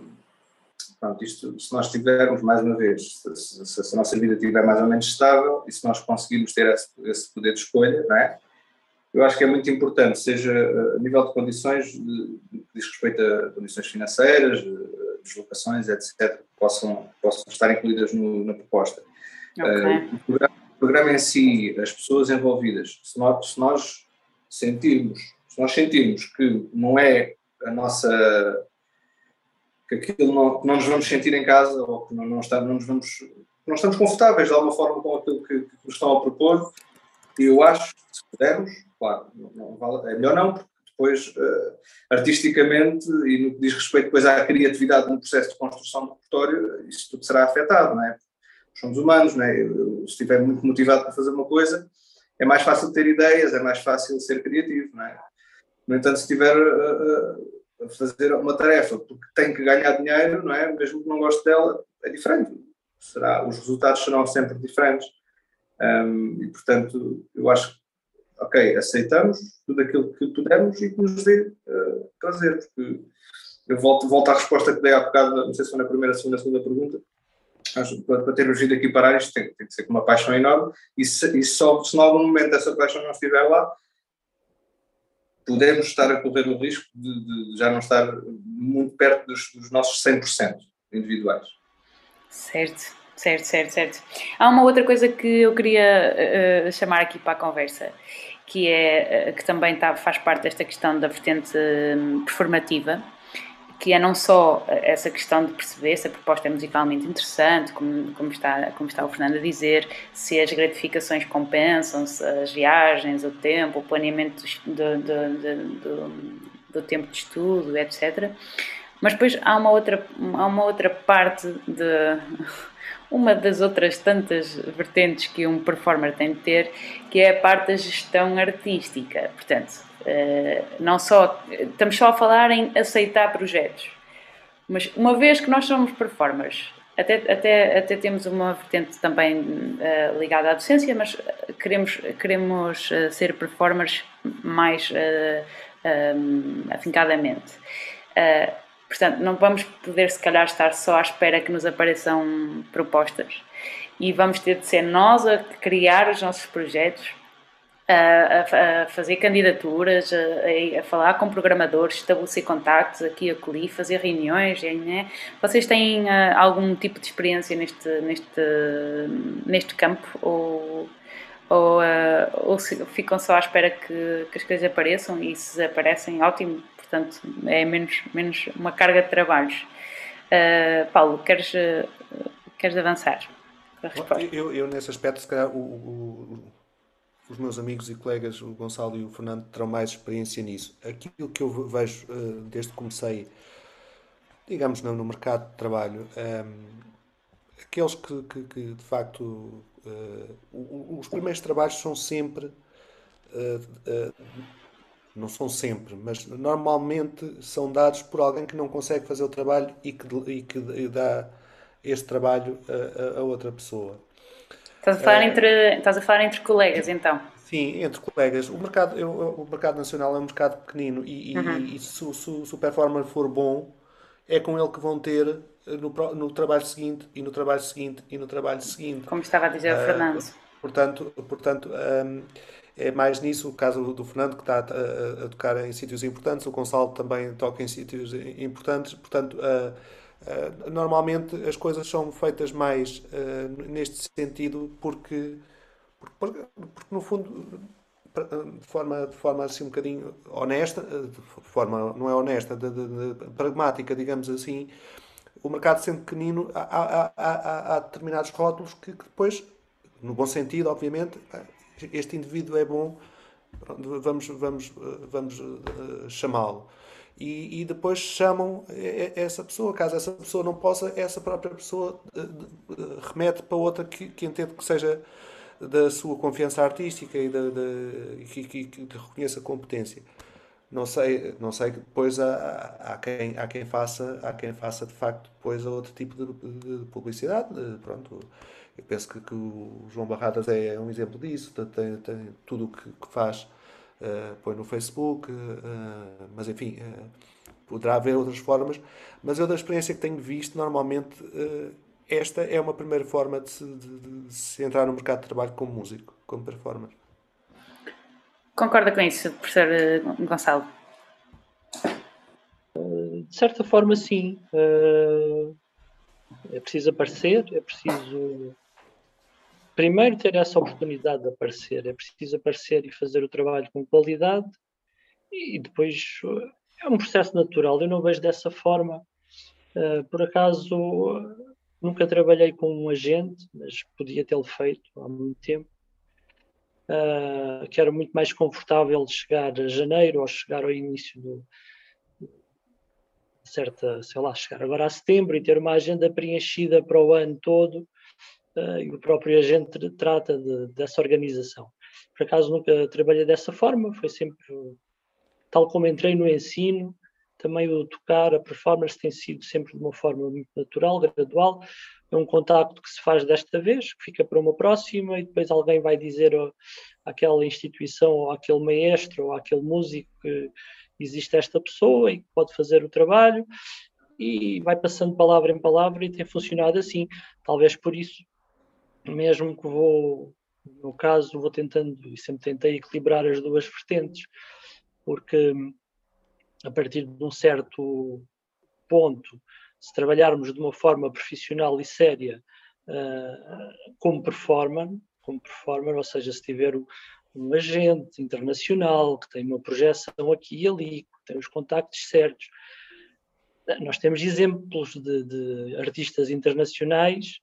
pronto, isto, se nós tivermos, mais uma vez, se, se, se, a nossa vida estiver mais ou menos estável e se nós conseguirmos ter esse, esse poder de escolha, não é? eu acho que é muito importante, seja a nível de condições, de, de diz respeito a condições financeiras, deslocações, etc., que possam, possam estar incluídas no, na proposta. Okay. Uh, o, programa, o, programa, em si, as pessoas envolvidas, se nós, se nós sentirmos, se nós sentirmos que não é a nossa que aquilo não, não nos vamos sentir em casa ou que não, não, está, não nos vamos não estamos confortáveis de alguma forma com aquilo que, que nos estão a propor. E eu acho que se pudermos, claro, não, vale, é melhor não, porque depois, uh, artisticamente, e no que diz respeito depois à criatividade no processo de construção do repertório, isso tudo será afetado, não é? Somos humanos, não é? Eu, se estiver muito motivado para fazer uma coisa, é mais fácil ter ideias, é mais fácil ser criativo, não é? No entanto, se estiver uh, a fazer uma tarefa porque tem que ganhar dinheiro, não é? Mesmo que não goste dela, é diferente. Será, os resultados serão sempre diferentes. Um, e, portanto, eu acho que ok, aceitamos tudo aquilo que pudermos e que nos dê uh, prazer, porque eu volto, volto à resposta que dei há bocado, não sei se foi na primeira, segunda, segunda pergunta, para, para termos vindo aqui parar isto tem, tem que ser com uma paixão enorme e se, e só, se em algum momento essa paixão não estiver lá, podemos estar a correr o risco de, de já não estar muito perto dos, dos nossos 100% individuais. Certo. Certo, certo, certo. Há uma outra coisa que eu queria uh, chamar aqui para a conversa, que é uh, que também tá, faz parte desta questão da vertente uh, performativa, que é não só essa questão de perceber se a proposta é musicalmente interessante, como, como, está, como está o Fernando a dizer, se as gratificações compensam, se as viagens, o tempo, o planeamento do, do, do, do tempo de estudo, etc. Mas depois há uma outra, há uma outra parte de uma das outras tantas vertentes que um performer tem de ter, que é a parte da gestão artística. Portanto, não só estamos só a falar em aceitar projetos, mas uma vez que nós somos performers, até, até, até temos uma vertente também uh, ligada à docência, mas queremos, queremos uh, ser performers mais uh, um, afincadamente. Portanto, não vamos poder, se calhar, estar só à espera que nos apareçam propostas. E vamos ter de ser nós a criar os nossos projetos, a, a, a fazer candidaturas, a, a, falar com programadores, estabelecer contactos aqui e acolhi, fazer reuniões. Né? Vocês têm uh, algum tipo de experiência neste, neste, neste campo? Ou, ou, uh, ou ficam só à espera que, que as coisas apareçam e se aparecem, ótimo, portanto é menos, menos uma carga de trabalhos. Uh, Paulo, queres, queres avançar? Eu, eu, nesse aspecto, se calhar, o, o, os meus amigos e colegas, o Gonçalo e o Fernando, terão mais experiência nisso. Aquilo que eu vejo uh, desde que comecei, digamos, no, mercado de trabalho, um, aqueles que, que, que, de facto. os primeiros trabalhos são sempre não são sempre, mas normalmente são dados por alguém que não consegue fazer o trabalho e que, e que dá este trabalho a, a outra pessoa. Estás a, falar uh, entre, estás a falar entre colegas, então? Sim, entre colegas. O mercado, eu, o mercado nacional é um mercado pequenino e, uhum. e, e se, se, se, o performer for bom, é com ele que vão ter no, no trabalho seguinte e no trabalho seguinte e no trabalho seguinte. Como estava a dizer o uh, Fernando. Portanto, portanto um, é mais nisso o caso do Fernando, que está a, a, tocar em sítios importantes, o Gonçalo também toca em sítios importantes, portanto, uh, uh, normalmente as coisas são feitas mais uh, neste sentido porque, porque, porque, no fundo, de forma, de forma assim um bocadinho honesta, de forma não é honesta, de, de, de pragmática, digamos assim, o mercado sendo pequenino, há, há, há, há determinados rótulos que, que depois, no bom sentido, obviamente, este indivíduo é bom, vamos, vamos, vamos uh, chamá-lo. E, e, depois chamam essa pessoa, caso essa pessoa não possa, essa própria pessoa uh, remete para outra que, que entende que seja da sua confiança artística e da, da, que, que, que reconheça a competência. Não sei, não sei que depois há, há, quem, há, quem faça, há quem faça de facto depois outro tipo de, de publicidade, pronto, eu penso que, que o João Barradas é um exemplo disso, tem, tem tudo o que, que, faz, uh, põe no Facebook, uh, mas enfim, uh, poderá haver outras formas. Mas eu, da experiência que tenho visto, normalmente esta é uma primeira forma de se, de, de se, entrar no mercado de trabalho como músico, como performer. Concorda com isso, professor Gonçalo? De certa forma, sim. É preciso aparecer, é preciso primeiro ter essa oportunidade de aparecer, é preciso aparecer e fazer o trabalho com qualidade e depois é um processo natural. Eu não vejo dessa forma. Uh, por acaso, Nunca trabalhei com um agente, mas podia tê-lo feito há muito tempo. Uh, que era muito mais confortável chegar a janeiro ou chegar ao início do certa, sei lá, chegar agora a setembro e ter uma agenda preenchida para o ano todo uh, e o próprio agente trata de, dessa organização. Por acaso nunca trabalhei dessa forma, foi sempre tal como entrei no ensino, também o tocar, a performance tem sido sempre de uma forma muito natural, gradual. É um contacto que se faz desta vez, que fica para uma próxima, e depois alguém vai dizer àquela instituição, ou àquele maestro, ou àquele músico que existe esta pessoa e que pode fazer o trabalho, e vai passando palavra em palavra e tem funcionado assim. Talvez por isso, mesmo que vou, no caso, vou tentando, e sempre tentei equilibrar as duas vertentes, porque a partir de um certo ponto, se trabalharmos de uma forma profissional e séria uh, como performer, como performer, ou seja, se tiver um agente internacional que tem uma projeção aqui e ali, que tem os contactos certos. Nós temos exemplos de, de artistas internacionais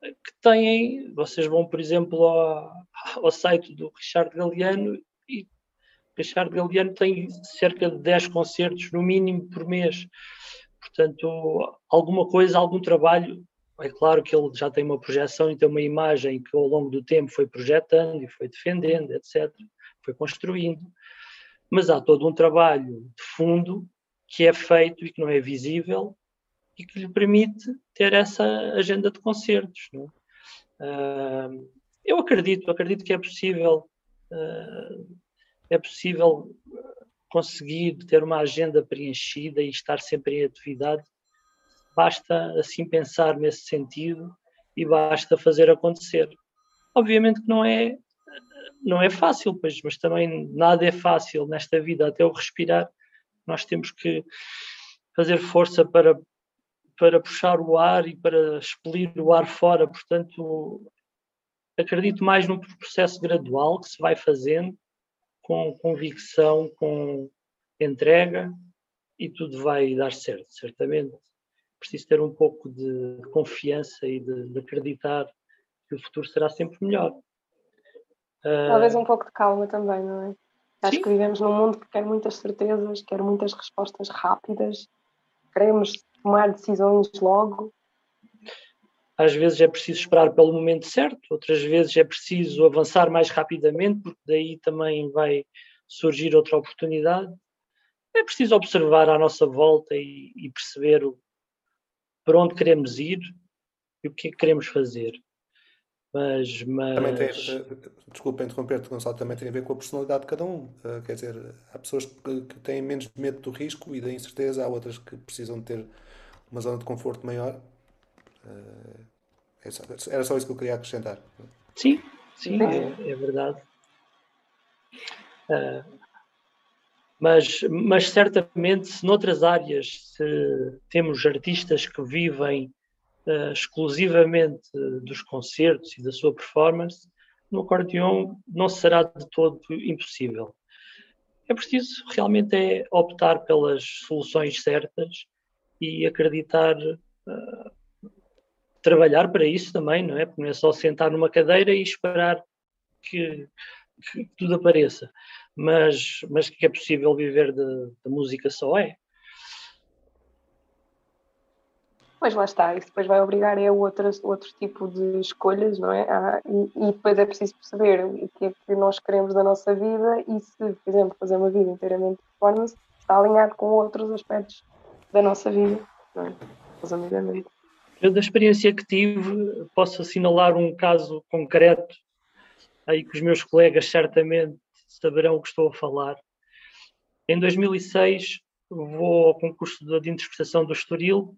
que têm, vocês vão, por exemplo, ao, ao site do Richard Galeano e Richard Galeano tem cerca de 10 concertos, no mínimo, por mês. Portanto, alguma coisa, algum trabalho. É claro que ele já tem uma projeção e tem uma imagem que ao longo do tempo foi projetando e foi defendendo, etc. Foi construindo. Mas há todo um trabalho de fundo que é feito e que não é visível e que lhe permite ter essa agenda de concertos. Uh, eu acredito, acredito que é possível uh, é possível conseguir ter uma agenda preenchida e estar sempre em atividade. Basta assim pensar nesse sentido e basta fazer acontecer. Obviamente que não é não é fácil, pois, mas também nada é fácil nesta vida, até o respirar. Nós temos que fazer força para para puxar o ar e para expelir o ar fora. Portanto, acredito mais num processo gradual que se vai fazendo com convicção, com entrega e tudo vai dar certo, certamente. Preciso ter um pouco de confiança e de, de acreditar que o futuro será sempre melhor. Talvez um pouco de calma também, não é? Acho Sim. que vivemos num mundo que quer muitas certezas, quer muitas respostas rápidas, queremos tomar decisões logo às vezes é preciso esperar pelo momento certo, outras vezes é preciso avançar mais rapidamente, porque daí também vai surgir outra oportunidade. É preciso observar à nossa volta e, e perceber o, para onde queremos ir e o que é que queremos fazer. Mas, mas... Também tem, desculpa interromper-te, Gonçalo, também tem a ver com a personalidade de cada um. Eh, quer dizer, há pessoas que, que têm menos medo do risco e da incerteza, há outras que precisam de ter uma zona de conforto maior Uh, era só isso que eu queria acrescentar. Sim, sim, é, é verdade. Uh, mas, mas certamente, se noutras áreas se temos artistas que vivem uh, exclusivamente dos concertos e da sua performance, no acordeão não será de todo impossível. É preciso realmente é optar pelas soluções certas e acreditar uh, trabalhar para isso também, não é? Porque não é só sentar numa cadeira e esperar que, que tudo apareça. Mas, mas que é possível viver de música só é. Pois lá está, isso depois vai obrigar a outras, outro tipo de escolhas, não é? Ah, e, e, depois é preciso perceber o que é que nós queremos da nossa vida e se, por exemplo, fazer uma vida inteiramente de performance está alinhado com outros aspectos da nossa vida, não é? Resumidamente. Eu, da experiência que tive, posso assinalar um caso concreto, aí que os meus colegas certamente saberão o que estou a falar. Em 2006, vou ao concurso de interpretação do Estoril,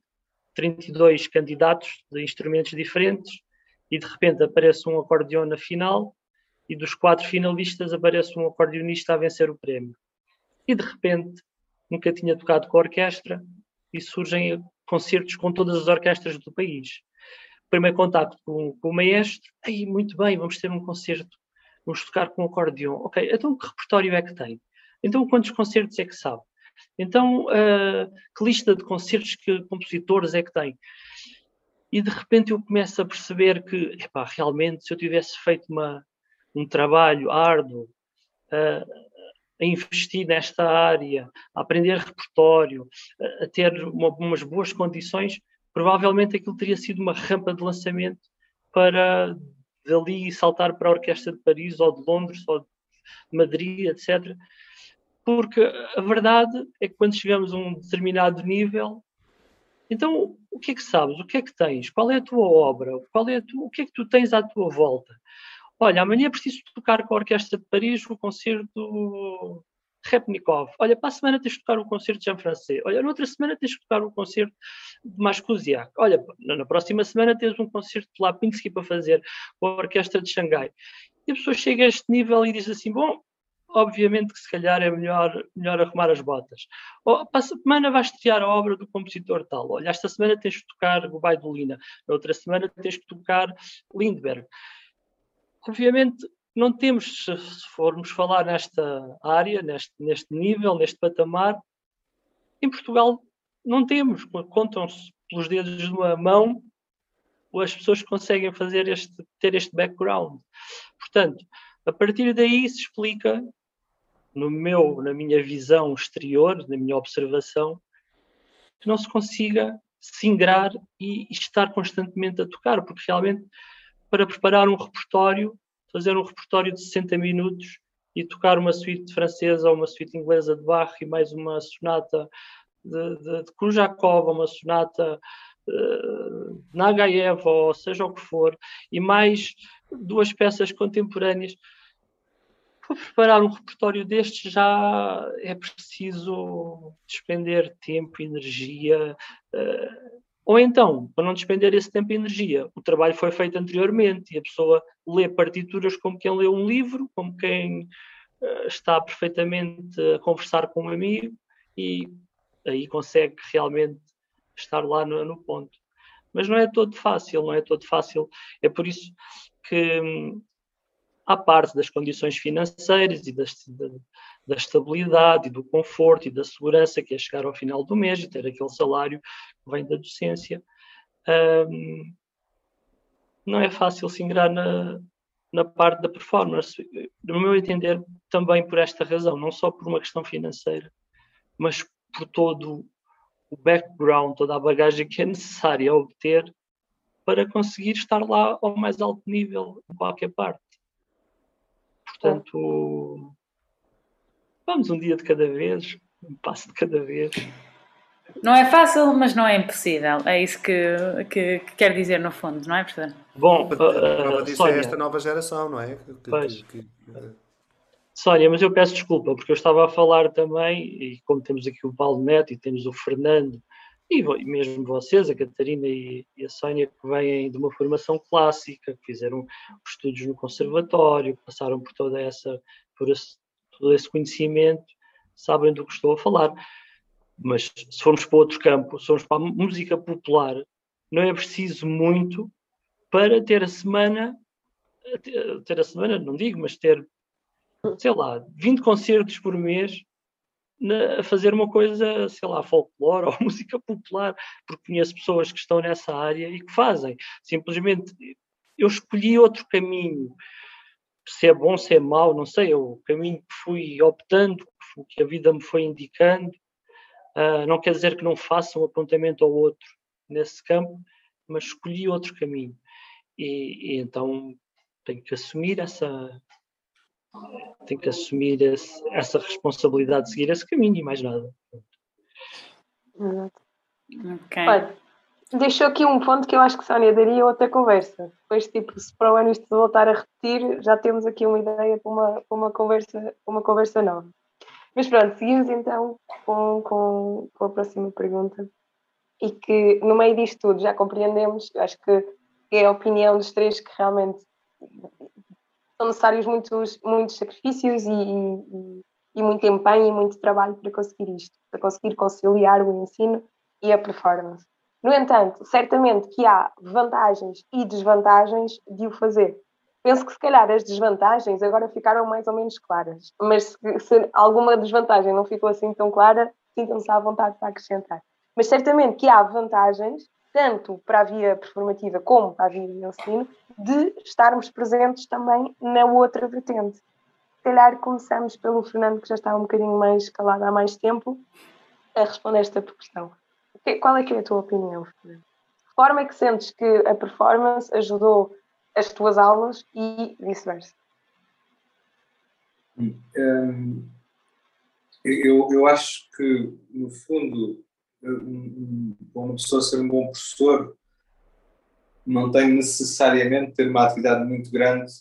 32 candidatos de instrumentos diferentes, e de repente aparece um acordeão na final, e dos quatro finalistas aparece um acordeonista a vencer o prémio. E de repente, nunca tinha tocado com a orquestra, e surgem concertos com todas as orquestras do país. Primeiro contacto com, com o maestro, aí muito bem, vamos ter um concerto, vamos tocar com o acordeão. Ok, então que repertório é que tem? Então quantos concertos é que sabe? Então uh, que lista de concertos que compositores é que tem? e de repente eu começo a perceber que, epá, realmente, se eu tivesse feito uma, um trabalho árduo, uh, a investir nesta área, a aprender repertório, a, ter uma, umas boas condições, provavelmente aquilo teria sido uma rampa de lançamento para dali saltar para a Orquestra de Paris ou de Londres ou de Madrid, etc. Porque a verdade é que quando chegamos a um determinado nível, então o que é que sabes? O que é que tens? Qual é a tua obra? Qual é tu, o que é que tu tens à tua volta? Olha, amanhã preciso tocar com a Orquestra de Paris o concerto Repnikov. Olha, para a semana tens de tocar o concerto de Jean Francais. Olha, na outra semana tens de tocar o concerto de Mascusiak. Olha, na próxima semana tens um concerto de Lapinski para fazer com a Orquestra de Xangai. E a pessoa chega a este nível e diz assim: bom, obviamente que se calhar é melhor, melhor arrumar as botas. Ou, para a semana vais estrear a obra do compositor tal. Olha, esta semana tens de tocar o Baidolina. Na outra semana tens de tocar Lindbergh. Obviamente não temos, se formos falar nesta área, neste, neste nível, neste patamar, em Portugal não temos, contam-se pelos dedos de uma mão as pessoas que conseguem fazer este, ter este background. Portanto, a partir daí se explica, no meu, na minha visão exterior, na minha observação, que não se consiga se ingrar e estar constantemente a tocar, porque realmente para preparar um repertório fazer um repertório de 60 minutos e tocar uma suíte francesa uma suíte inglesa de Bach e mais uma sonata de, de, de uma sonata de Nagaev, ou seja o que for, e mais duas peças contemporâneas. Para preparar um repertório destes já é preciso despender tempo, energia, uh, ou então, para não despender esse tempo e energia, o trabalho foi feito anteriormente e a pessoa lê partituras como quem lê um livro, como quem uh, está perfeitamente a conversar com um amigo e aí consegue realmente estar lá no, no ponto. Mas não é todo fácil, não é todo fácil. É por isso que, hum, à parte das condições financeiras e das, da, da, estabilidade e do conforto e da segurança que é chegar ao final do mês e ter aquele salário que vem da docência, um, não é fácil se ingrar na, na parte da performance. No meu entender, também por esta razão, não só por uma questão financeira, mas por todo o background, toda a bagagem que é necessária obter para conseguir estar lá ao mais alto nível em qualquer parte. Portanto, vamos um dia de cada vez, um passo de cada vez. Não é fácil, mas não é impossível. É isso que, que, que quer dizer no fundo, não é, professor? Bom, a prova uh, disso Sónia, é esta nova geração, não é? Que, pois. Que, Sónia, mas eu peço desculpa, porque eu estava a falar também, e como temos aqui o Paulo Neto e temos o Fernando, e mesmo vocês, a Catarina e, a Sónia, que vêm de uma formação clássica, que fizeram estudos no conservatório, passaram por toda essa, por esse, todo esse conhecimento, sabem do que estou a falar. Mas se formos para outro campo, se formos para a música popular, não é preciso muito para ter a semana, ter a semana, não digo, mas ter, sei lá, 20 concertos por mês na, a fazer uma coisa, sei lá, folclore ou música popular, porque conheço pessoas que estão nessa área e que fazem. Simplesmente eu escolhi outro caminho. Se é bom, se é mau, não sei, é o caminho que fui optando, que a vida me foi indicando. Uh, não quer dizer que não faça um apontamento ao outro nesse campo, mas escolhi outro caminho. E, e então tenho que assumir essa, tem que assumir esse, essa responsabilidade de seguir esse caminho e mais nada. Exato. Okay. Olha, deixou aqui um ponto que eu acho que Sónia daria outra conversa. Depois, tipo, se para o ano isto voltar a repetir, já temos aqui uma ideia para uma, para uma, conversa, uma conversa nova. Mas pronto, seguimos então com, com, com a próxima pergunta. E que no meio disto tudo já compreendemos, acho que é a opinião dos três que realmente são necessários muitos, muitos sacrifícios e, e, e, muito empenho e muito trabalho para conseguir isto, para conseguir conciliar o ensino e a performance. No entanto, certamente que há vantagens e desvantagens de o fazer. Penso que se calhar as desvantagens agora ficaram mais ou menos claras, mas se, se alguma desvantagem não ficou assim tão clara, sintam-se à vontade para acrescentar. Mas certamente que há vantagens tanto para a via performativa como para a via de ensino, de estarmos presentes também na outra vertente. Se calhar começamos pelo Fernando, que já está um bocadinho mais calado há mais tempo, a responder esta questão. Qual é que é a tua opinião? De forma que sentes que a performance ajudou as tuas aulas e vice-versa? Hum, eu, eu acho que, no fundo, uma pessoa ser um bom professor não tem necessariamente ter uma atividade muito grande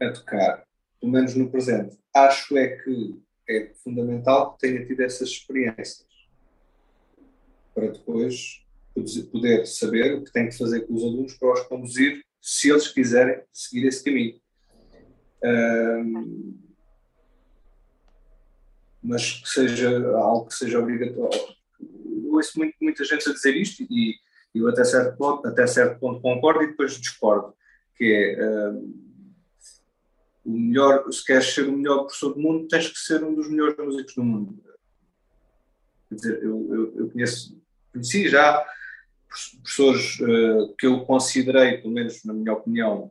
a tocar, pelo menos no presente. Acho é que é fundamental que tenha tido essas experiências para depois poder saber o que tem que fazer com os alunos para os conduzir, se eles quiserem seguir esse caminho. Um, mas que seja algo que seja obrigatório. Eu ouço muito, muita gente a dizer isto e eu até certo ponto, até certo ponto concordo e depois discordo, que é um, o melhor, se queres ser o melhor professor do mundo, tens que ser um dos melhores músicos do mundo. Quer dizer, eu, eu, eu conheço, conheci já professores uh, que eu considerei, pelo menos na minha opinião,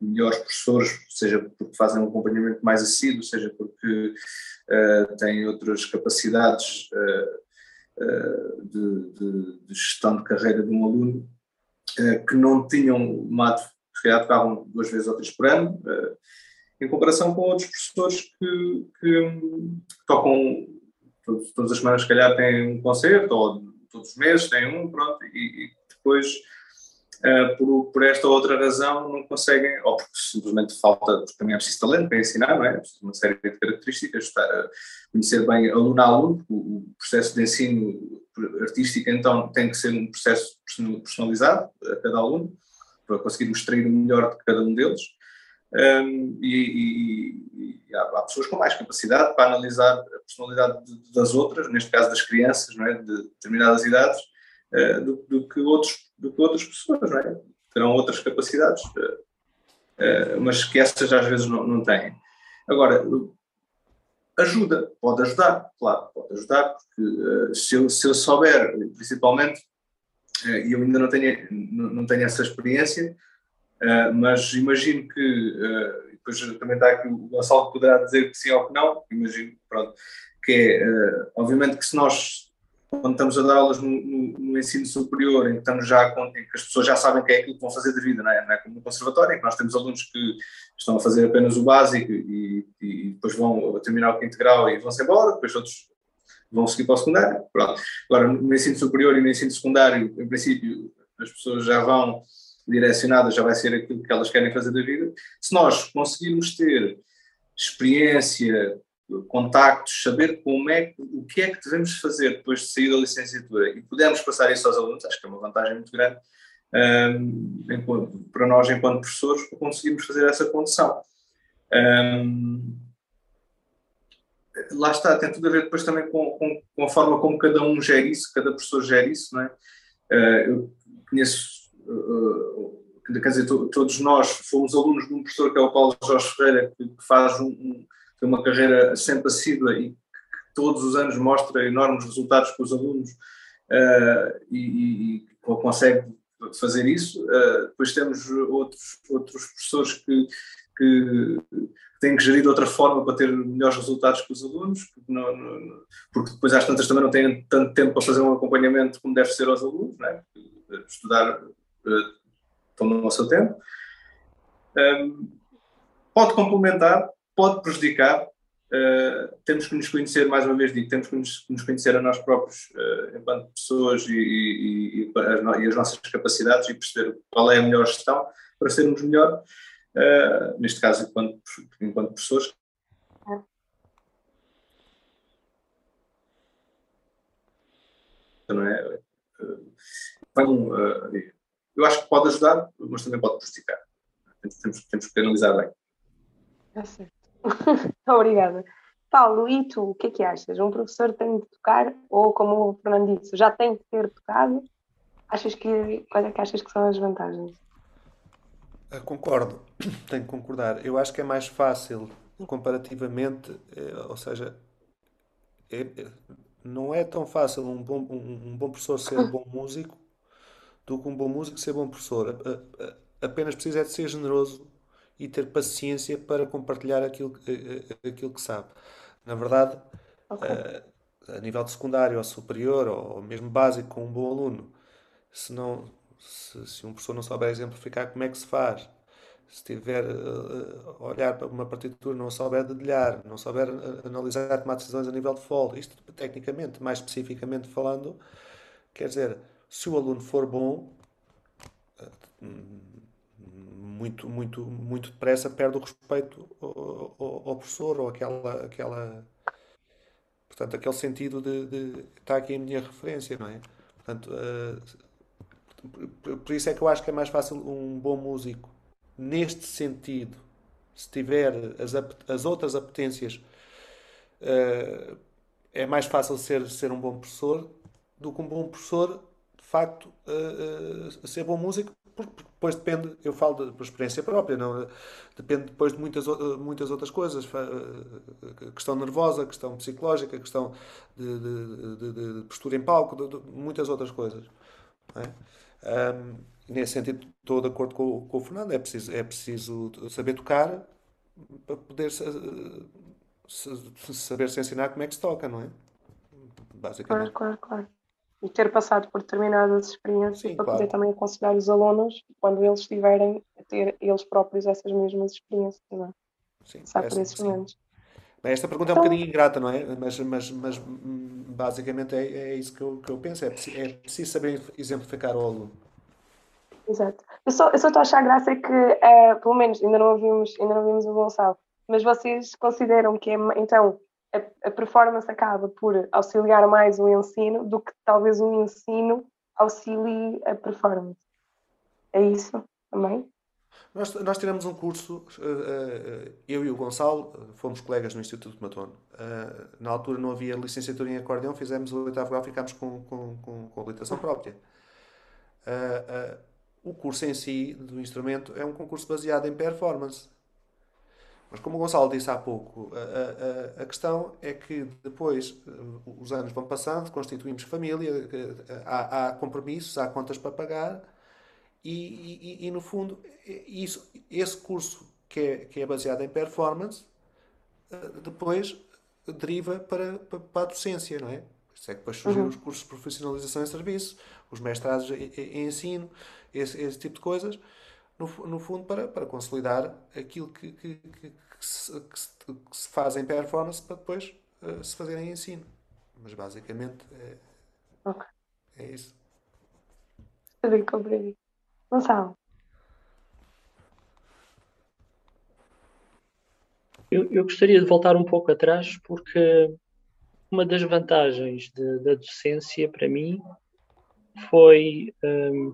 melhores professores, seja porque fazem um acompanhamento mais assíduo, seja porque uh, têm outras capacidades uh, de, de, de, gestão de carreira de um aluno, que não tinham uma se calhar duas vezes ou três por ano, em comparação com outros professores que, que, que tocam todas as semanas, se calhar têm um concerto, ou todos os meses têm um, pronto, e, e depois uh, por, por, esta outra razão não conseguem, ou porque simplesmente falta, também é preciso talento para ensinar, não é? É uma série de características, estar, conhecer bem aluno a aluno, o, o processo de ensino artístico então tem que ser um processo personalizado a cada aluno, para conseguirmos extrair o melhor de cada um deles. Um, e, e, e há, há, pessoas com mais capacidade para analisar a personalidade de, das outras, neste caso das crianças, não é? de determinadas idades, uh, do, do, que outros, do que outras pessoas, não é? terão outras capacidades, uh, uh, mas que essas às vezes não, não têm. Agora, ajuda, pode ajudar, claro, pode ajudar, porque se eu, se eu souber, principalmente, e eu ainda não tenho, não, não tenho essa experiência, Uh, mas imagino que, uh, depois também está aqui o Gonçalo poderá dizer que sim ou que não, imagino, pronto, que é, uh, obviamente que se nós, quando estamos a dar aulas no, no, no, ensino superior, em que estamos já, em que as pessoas já sabem que é aquilo que vão fazer da vida, não é? Não é como no conservatório, em que nós temos alunos que estão a fazer apenas o básico e, e depois vão terminar o quinto grau e vão-se embora, depois outros vão seguir para o secundário, pronto. Agora, no ensino superior e no ensino secundário, em princípio, as pessoas já vão direcionada já vai ser aquilo que elas querem fazer da vida. Se nós conseguirmos ter experiência, contactos, saber como é, o que é que devemos fazer depois de sair da licenciatura e pudermos passar isso aos alunos, acho que é uma vantagem muito grande um, para nós, enquanto professores, para conseguirmos fazer essa condição. Um, lá está, tem tudo a ver depois também com, com, com, a forma como cada um gera isso, cada professor gera isso, não é? Uh, eu conheço quer dizer, todos nós fomos alunos de um professor que é o Paulo Jorge Ferreira, que, faz um, um, uma carreira sempre assídua e que todos os anos mostra enormes resultados com os alunos uh, e, e, consegue fazer isso. Uh, depois temos outros, outros professores que, que têm que gerir de outra forma para ter melhores resultados com os alunos, porque, não, não, porque depois às tantas também não têm tanto tempo para fazer um acompanhamento como deve ser aos alunos, né? estudar tomam o seu tempo. Um, pode complementar, pode prejudicar. Uh, temos que nos conhecer, mais uma vez digo, temos que nos, conhecer a nós próprios uh, enquanto pessoas e, e, e, as, as, nossas capacidades e perceber qual é a melhor gestão para sermos melhor, neste caso enquanto, enquanto pessoas. Não é? Então, eu acho que pode ajudar, mas também pode prejudicar. Temos, temos que analisar bem. É certo. Obrigada. Paulo, e tu, o que é que achas? Um professor tem de tocar, ou como o Fernando disse, já tem de ter tocado? Achas que, quais é que achas que são as vantagens? Eu concordo, tenho que concordar. Eu acho que é mais fácil comparativamente, eh, ou seja, é, é, não é tão fácil um bom, um, um bom professor ser bom músico do que um bom músico ser bom professor. A- a- a- Apenas precisa é de ser generoso e ter paciência para compartilhar aquilo, a- aquilo que sabe. Na verdade, Ok. eh, a nível de secundário ou superior ou mesmo básico com um bom aluno, se não, se, se um professor não souber exemplificar como é que se faz, se tiver a olhar para uma partitura, não souber dedilhar, não souber analisar, tomar decisões a nível de folga, isto tecnicamente, mais especificamente falando, quer dizer, se o aluno for bom, muito, muito, muito depressa perde o respeito ao, ao- ao professor ou aquela, aquela, portanto, aquele sentido de, de está aqui a minha referência, não é? Portanto, eh, por, por isso é que eu acho que é mais fácil um bom músico neste sentido, se tiver as, as outras apetências, eh, é mais fácil ser, ser um bom professor do que um bom professor, facto, eh, eh, ser bom músico, porque depois depende, eu falo de, por experiência própria, não, depende depois de muitas, eh, muitas outras coisas, eh, questão nervosa, questão psicológica, questão de, de, de- postura em palco, de, muitas outras coisas. é? Ahm, nesse sentido, estou de acordo com, o- com o Fernando, é preciso, é preciso saber tocar para poder sa- sa- saber se ensinar como é que se toca, não é? Claro, Basicamente. claro, claro. E ter passado por determinadas experiências Sim, para claro. poder também aconselhar os alunos quando eles estiverem a ter eles próprios essas mesmas experiências, não é? Sim, Passar por esses momentos. Bem, esta pergunta é um Então- bocadinho ingrata, não é? Mas, mas, mas hum, basicamente é, é isso que eu, que eu penso. É, é preciso saber exemplificar ao aluno. Exato. Eu só, eu só estou a achar graça que, eh, pelo menos, ainda não ouvimos, ainda não vimos o Gonçalo, mas vocês consideram que é, então a, a performance acaba por auxiliar mais o ensino do que talvez o ensino auxilie a performance. É isso também? Nós, nós tiramos um curso, eh, eh, eu e o Gonçalo, eh, fomos colegas no Instituto de Matono. Na altura não havia licenciatura em acordeão, fizemos o oitavo grau, ficámos com, com, com, com habilitação própria. O curso em si, do instrumento, é um concurso baseado em performance. Mas como o Gonçalo disse há pouco, a, a- a questão é que depois eh, os anos vão passando, constituímos família, eh, há, há compromissos, há contas para pagar e, e- e, no fundo isso, esse curso que é, que é baseado em performance eh, depois deriva para, para, a docência, não é? Isso é que depois surgiram Uhum. os cursos de profissionalização em serviço, os mestrados em, em ensino, esse, esse tipo de coisas, no, no fundo para, para consolidar aquilo que, que, que, que se, que se- que se faz em performance para depois eh, se fazer em ensino. Mas basicamente é, Ok. é isso. Está bem compreendido. Gonçalo, Eu, eu gostaria de voltar um pouco atrás, porque uma das vantagens de- da docência para mim foi hum,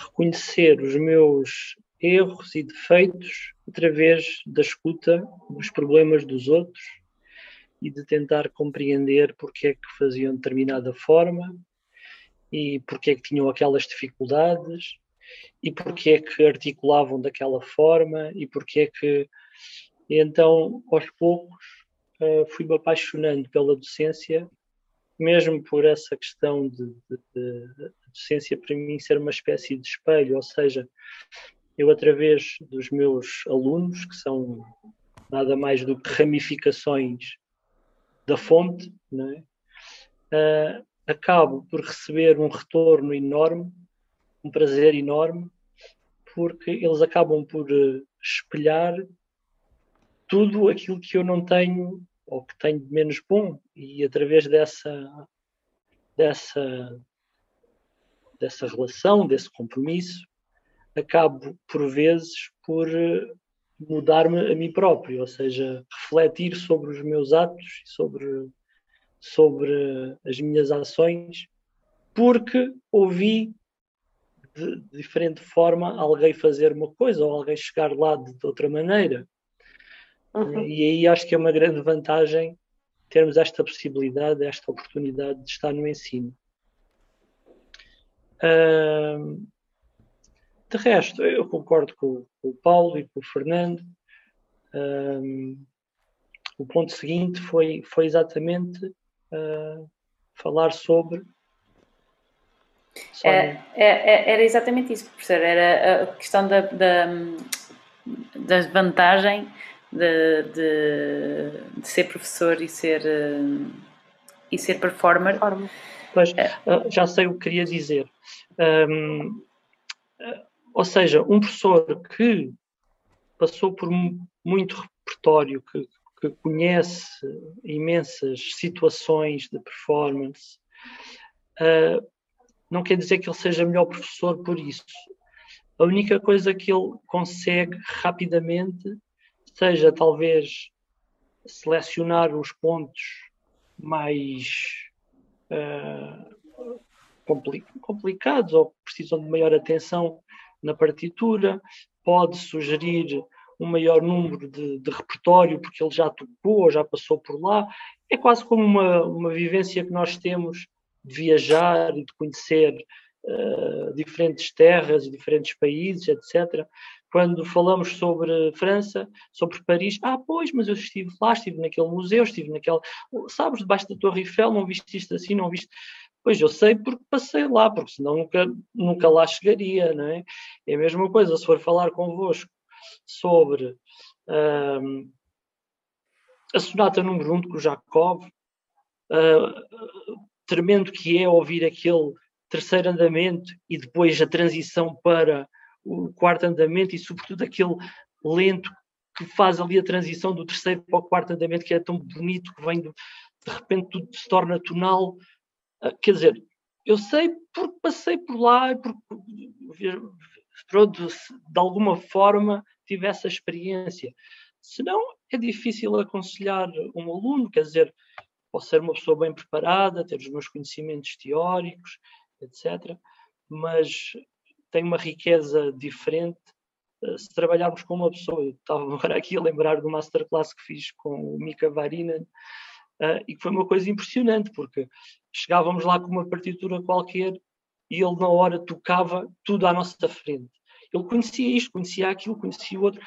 reconhecer os meus erros e defeitos através da escuta dos problemas dos outros e de tentar compreender porque é que faziam de determinada forma e porque é que tinham aquelas dificuldades e porque é que articulavam daquela forma e porque é que e então aos poucos eh, fui-me apaixonando pela docência mesmo por essa questão de, de, de, docência para mim ser uma espécie de espelho, ou seja, eu através dos meus alunos, que são nada mais do que ramificações da fonte, é? Ah, acabo por receber um retorno enorme, um prazer enorme, porque eles acabam por eh, espelhar tudo aquilo que eu não tenho ou que tenho de menos bom e através dessa dessa dessa relação, desse compromisso, acabo por vezes por eh, mudar-me a mim próprio, ou seja, refletir sobre os meus atos, sobre sobre as minhas ações, porque ouvi de, diferente forma alguém fazer uma coisa ou alguém chegar lá de, de outra maneira. Uhum. E aí acho que é uma grande vantagem termos esta possibilidade, esta oportunidade de estar no ensino. Ahm, de resto, eu concordo com, com o Paulo e com o Fernando. Ahm, o ponto seguinte foi, foi exatamente uh, falar sobre. É, é, é, era exatamente isso, professor. Era a questão da, da, da vantagem de, de, de, ser professor e ser, e ser performer. Pois, é. já sei o que queria dizer. Um, ou seja, um professor que passou por muito repertório, que, que conhece imensas situações de performance, uh, não quer dizer que ele seja melhor professor por isso. A única coisa que ele consegue rapidamente seja talvez selecionar os pontos mais uh, complicados ou precisam de maior atenção na partitura, pode sugerir um maior número de, de, repertório, porque ele já tocou, já passou por lá. É quase como uma, uma vivência que nós temos de viajar e de conhecer uh, diferentes terras e diferentes países, etc. Quando falamos sobre França, sobre Paris, ah, pois, mas eu estive lá, estive naquele museu, estive naquele. Sabes, debaixo da Torre Eiffel, não viste isto assim, não viste. Pois eu sei porque passei lá, porque senão nunca, nunca lá chegaria, não é? É a mesma coisa se for falar convosco sobre um, a sonata número 1 um de Kujakov, uh, tremendo que é ouvir aquele terceiro andamento e depois a transição para o quarto andamento e sobretudo aquele lento que faz ali a transição do terceiro para o quarto andamento que é tão bonito que vem do, de repente tudo se torna tonal uh, quer dizer eu sei porque passei por lá porque pronto, de alguma forma tive essa experiência. Senão, é difícil aconselhar um aluno, quer dizer, posso ser uma pessoa bem preparada, ter os meus conhecimentos teóricos, etc., mas tem uma riqueza diferente eh, se trabalharmos com uma pessoa. Eu estava agora aqui a lembrar do masterclass que fiz com o Mika Varinen, uh, e que foi uma coisa impressionante, porque chegávamos lá com uma partitura qualquer e ele na hora tocava tudo à nossa frente. Ele conhecia isto, conhecia aquilo, conhecia o outro.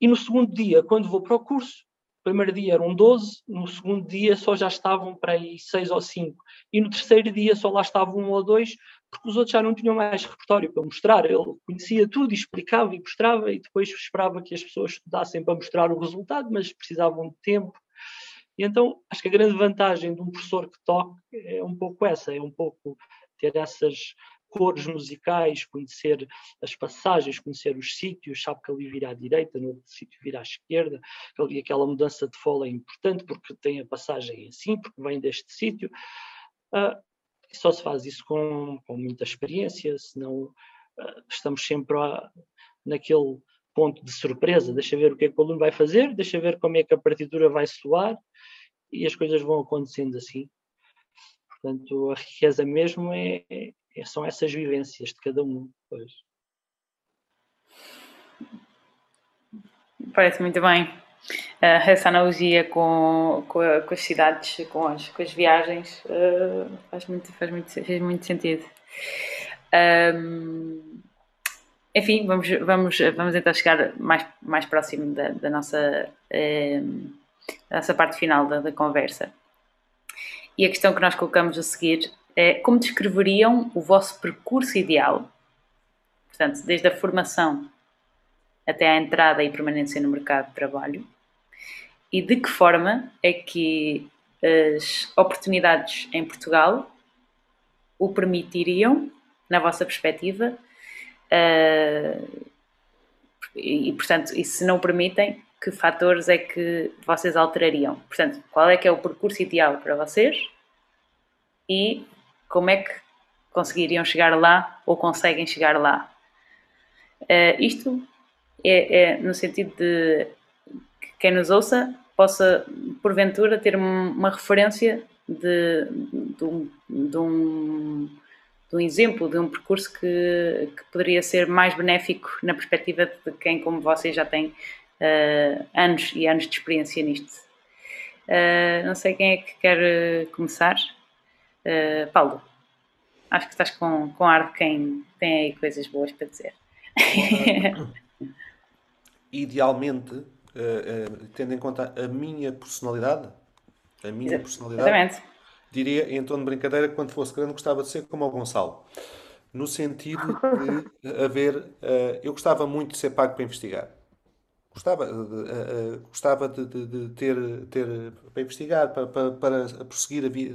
E no segundo dia, quando vou para o curso, primeiro dia eram 12, no segundo dia só já estavam para aí 6 ou 5. E no terceiro dia só lá estavam um ou dois, porque os outros já não tinham mais repertório para mostrar. Ele conhecia tudo e explicava e mostrava, e depois esperava que as pessoas estudassem para mostrar o resultado, mas precisavam de tempo. E então, acho que a grande vantagem de um professor que toca é um pouco essa, é um pouco ter essas cores musicais, conhecer as passagens, conhecer os sítios, sabe que ali vira à direita, no outro sítio vira à esquerda, ali aquela mudança de folha é importante porque tem a passagem assim, porque vem deste sítio. Uh, só se faz isso com, com muita experiência, senão uh, estamos sempre a, naquele ponto de surpresa, deixa ver o que é que o aluno vai fazer, deixa ver como é que a partitura vai soar e as coisas vão acontecendo assim. Portanto, a riqueza mesmo é, é, são essas vivências de cada um. Pois. Parece muito bem. Uh, essa analogia com, com, com, as cidades, com as, com as viagens, uh, faz, muito, faz, muito, faz muito sentido. Um, enfim, vamos, vamos, vamos então chegar mais, mais próximo da, da nossa, um, da nossa parte final da, da conversa. E a questão que nós colocamos a seguir é como descreveriam o vosso percurso ideal? Portanto, desde a formação até à entrada e permanência no mercado de trabalho. E de que forma é que as oportunidades em Portugal o permitiriam, na vossa perspectiva, uh, e, portanto, e se não permitem, que fatores é que vocês alterariam? Portanto, qual é que é o percurso ideal para vocês e como é que conseguiriam chegar lá ou conseguem chegar lá? Uh, isto é, é, no sentido de quem nos ouça possa, porventura, ter uma referência de, de, um, de, um, de um exemplo, de um percurso que, que poderia ser mais benéfico na perspectiva de quem, como vocês, já tem uh, anos e anos de experiência nisto. Uh, não sei quem é que quer uh, começar. Paulo, acho que estás com, com ar de quem tem aí coisas boas para dizer. Idealmente, tendo em conta a minha personalidade, a minha personalidade, diria, em tom de brincadeira, que quando fosse grande gostava de ser como o Gonçalo. No sentido de haver. Uh, eu gostava muito de ser pago para investigar. Gostava, uh, uh, gostava de, de, de, ter, ter para investigar, para, para, para prosseguir a, vi,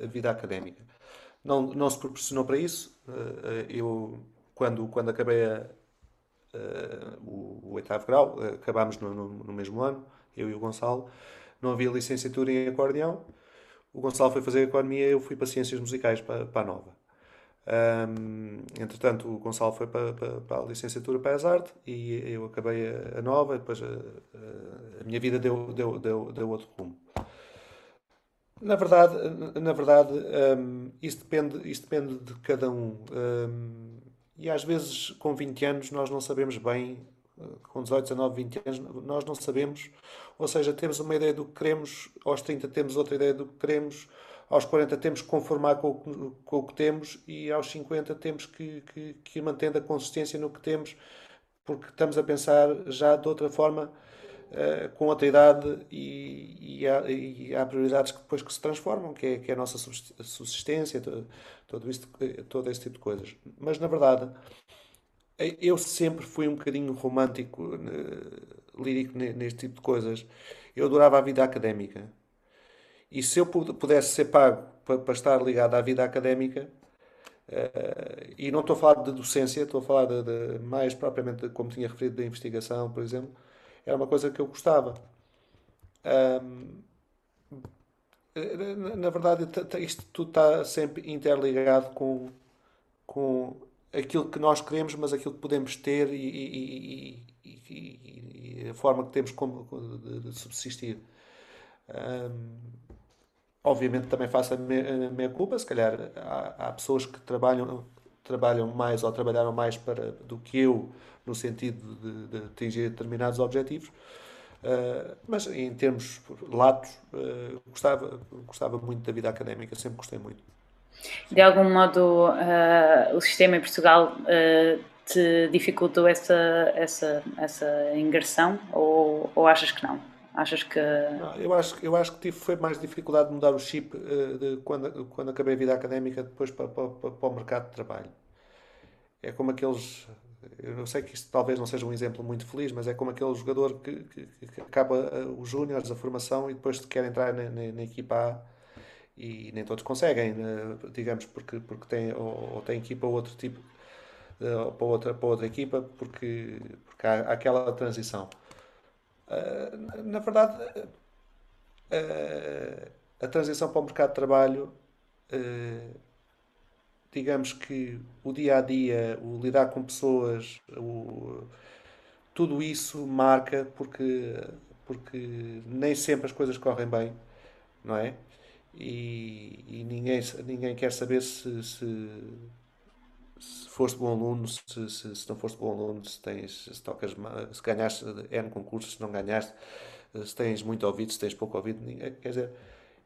a, a, vida académica. Não, não se proporcionou para isso. eu, quando, quando acabei a, o, o oitavo grau, acabámos no, no, no mesmo ano, eu e o Gonçalo, não havia licenciatura em acordeão. O Gonçalo foi fazer economia, eu fui para ciências musicais, para, para a Nova. Um, entretanto, o Gonçalo foi para, para, para, a licenciatura para as artes e eu acabei a, a nova. Depois a, a, a, minha vida deu, deu, deu, deu outro rumo. Na verdade, na verdade um, isso, depende, isso depende de cada um. um. E às vezes, com 20 anos, nós não sabemos bem, com 18, 19, 20 anos, nós não sabemos. Ou seja, temos uma ideia do que queremos, aos 30 temos outra ideia do que queremos aos 40 temos que conformar com o, com o que temos e aos 50 temos que, que, que ir mantendo a consistência no que temos, porque estamos a pensar já de outra forma, uh, com outra idade e, e, há, e, há, prioridades que depois que se transformam, que é, que é a nossa subsistência, todo, todo, isto, todo esse tipo de coisas. Mas na verdade, eu sempre fui um bocadinho romântico, uh, lírico neste tipo de coisas. Eu adorava a vida académica e se eu pudesse ser pago para, para estar ligado à vida académica, uh, e não estou a falar de docência, estou a falar de, de, mais propriamente, de, como tinha referido, da investigação, por exemplo, era uma coisa que eu gostava. Um, na verdade, isto tudo está sempre interligado com, com aquilo que nós queremos, mas aquilo que podemos ter e, e, e, e a forma que temos de, de subsistir. Um, Obviamente também faço a minha, culpa, se calhar há, há, pessoas que trabalham, trabalham mais ou trabalharam mais para, do que eu no sentido de, de atingir determinados objetivos, uh, mas em termos latos, uh, gostava, gostava muito da vida académica, sempre gostei muito. De algum modo, uh, o sistema em Portugal te dificultou essa, essa, essa ingressão ou, ou achas que não? Achas que. Não, eu, acho, eu acho que tive, foi mais dificuldade de mudar o chip de quando, quando acabei a vida académica depois para, para, para, o mercado de trabalho. É como aqueles. Eu sei que isto talvez não seja um exemplo muito feliz, mas é como aquele jogador que, que, que acaba uh, os júniores, a formação e depois quer entrar na, na, na, equipa A e nem todos conseguem, uh, digamos, porque, porque tem, ou, ou tem equipa ou outro tipo, para, outra, para outra equipa, porque, porque há, aquela transição. Ah, na verdade, a transição para o mercado de trabalho, digamos que o dia a dia, o lidar com pessoas, o, tudo isso marca porque, porque nem sempre as coisas correm bem, não é? E, e ninguém, ninguém quer saber se, se se foste bom aluno, se, se, se, não foste bom aluno, se tens, se tocas, se ganhaste N concursos, se não ganhaste, se tens muito ouvido, se tens pouco ouvido, quer dizer,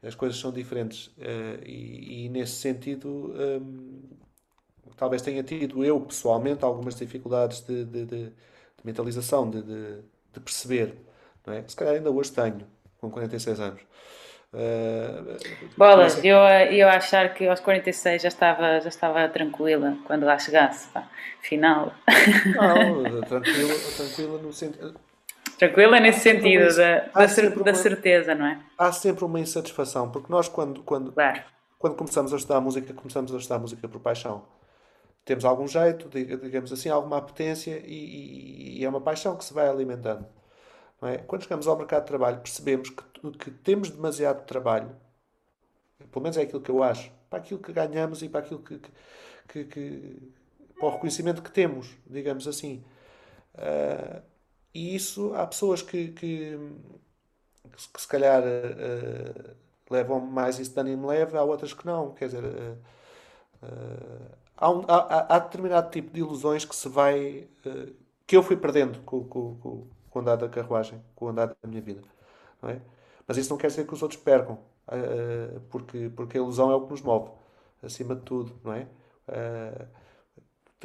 as coisas são diferentes eh, e, e nesse sentido um, talvez tenha tido eu pessoalmente algumas dificuldades de, de, de, de mentalização, de, de, perceber, não é? Se calhar ainda hoje tenho, com 46 anos. Uh, Bolas, eu, eu achar que aos 46 já estava, já estava tranquila quando lá chegasse, pá. final. Não, tranquila, tranquila no sentido. Tranquila nesse sentido, da, da, cer da, certeza, não é? Há sempre uma insatisfação, porque nós, quando, quando, claro. quando começamos a estudar música, começamos a estudar música por paixão. Temos algum jeito, digamos assim, alguma apetência e, e, e é uma paixão que se vai alimentando. É? Quando chegamos ao mercado de trabalho, percebemos que, que temos demasiado trabalho, pelo menos é aquilo que eu acho, para aquilo que ganhamos e para aquilo que, que, que para o reconhecimento que temos, digamos assim. Uh, e isso, há pessoas que, que, que se calhar uh, levam mais isso de ânimo leve, há outras que não. Quer dizer, uh, há, um, há, há, determinado tipo de ilusões que se vai. que eu fui perdendo com, com, com com o andar da carruagem, com o andar da minha vida. Não é? Mas isso não quer dizer que os outros percam, uh, porque, porque a ilusão é o que nos move, acima de tudo, não é?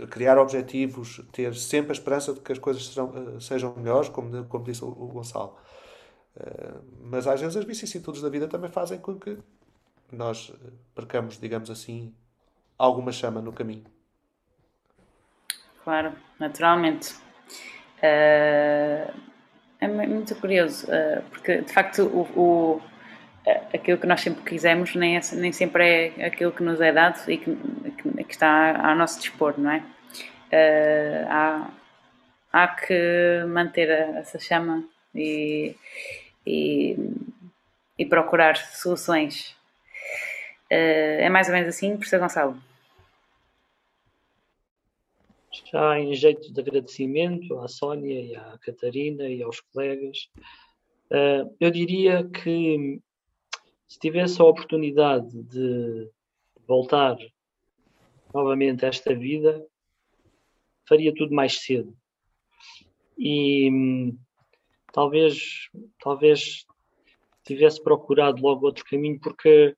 Uh, criar objetivos, ter sempre a esperança de que as coisas sejam, uh, sejam melhores, como, como disse o, o Gonçalo. mas às vezes as vicissitudes da vida também fazem com que nós percamos, digamos assim, alguma chama no caminho. Claro, naturalmente. Uh, é muito curioso, uh, porque de facto o, o, aquilo que nós sempre quisemos nem, é, nem sempre é aquilo que nos é dado e que, que, que está ao nosso dispor, não é? Uh, há, há que manter essa chama e, e, e procurar soluções. é mais ou menos assim, professor Gonçalo? já em jeito de agradecimento à Sónia e à Catarina e aos colegas, uh, eu diria que se tivesse a oportunidade de voltar novamente a esta vida, faria tudo mais cedo. E hum, talvez, talvez tivesse procurado logo outro caminho, porque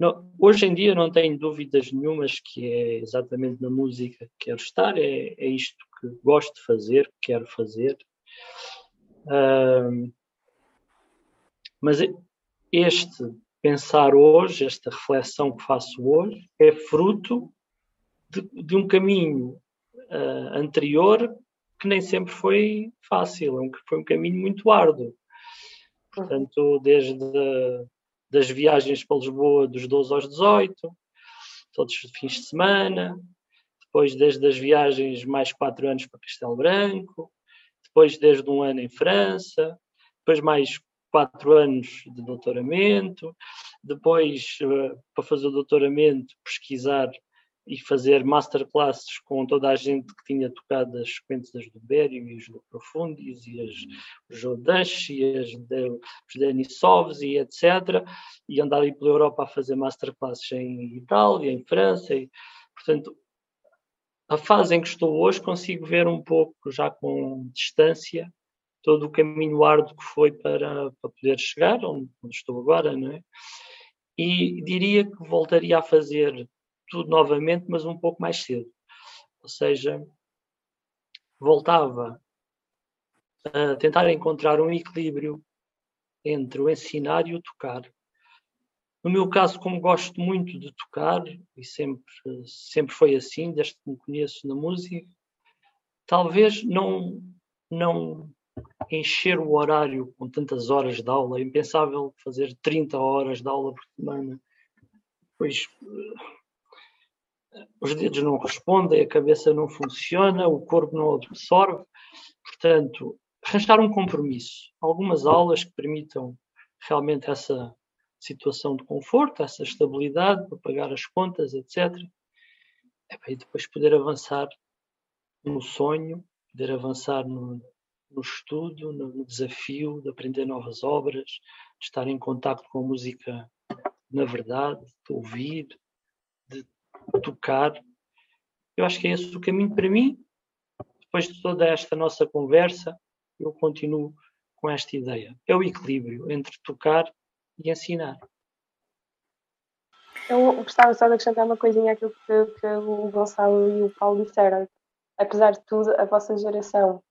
não, hoje em dia não tenho dúvidas nenhumas que é exatamente na música que quero estar, é, é isto que gosto de fazer, que quero fazer. Uh, mas este pensar hoje, esta reflexão que faço hoje, é fruto de, de um caminho uh, anterior que nem sempre foi fácil, é foi um caminho muito árduo. Portanto, desde das viagens para Lisboa dos 12 aos 18, todos os fins de semana, depois desde as viagens mais quatro anos para Castelo Branco, depois desde um ano em França, depois mais quatro anos de doutoramento, depois eh, para fazer o doutoramento pesquisar e fazer masterclasses com toda a gente que tinha tocado as sequências do Bério e os do Profundis e as, Jodash e as, os Denisovs e etc. E andar aí pela Europa a fazer masterclasses em Itália, em França. E, portanto, a fase em que estou hoje consigo ver um pouco, já com distância, todo o caminho árduo que foi para, para poder chegar onde, onde estou agora, não é? E diria que voltaria a fazer tudo novamente, mas um pouco mais cedo. Ou seja, voltava a tentar encontrar um equilíbrio entre o ensinar e o tocar. No meu caso, como gosto muito de tocar, e sempre, sempre foi assim, desde que me conheço na música, talvez não, não encher o horário com tantas horas de aula, é impensável fazer 30 horas de aula por semana, pois os dedos não respondem, a cabeça não funciona, o corpo não absorve. Portanto, arranjar um compromisso, algumas aulas que permitam realmente essa situação de conforto, essa estabilidade para pagar as contas, etc. E depois poder avançar no sonho, poder avançar no, no estudo, no, desafio de aprender novas obras, de estar em contato com a música na verdade, de ouvir, tocar. Eu acho que é esse o caminho para mim. Depois de toda esta nossa conversa, eu continuo com esta ideia. É o equilíbrio entre tocar e ensinar. Eu gostava só de acrescentar uma coisinha àquilo que, que o Gonçalo e o Paulo disseram. Apesar de tudo, a vossa geração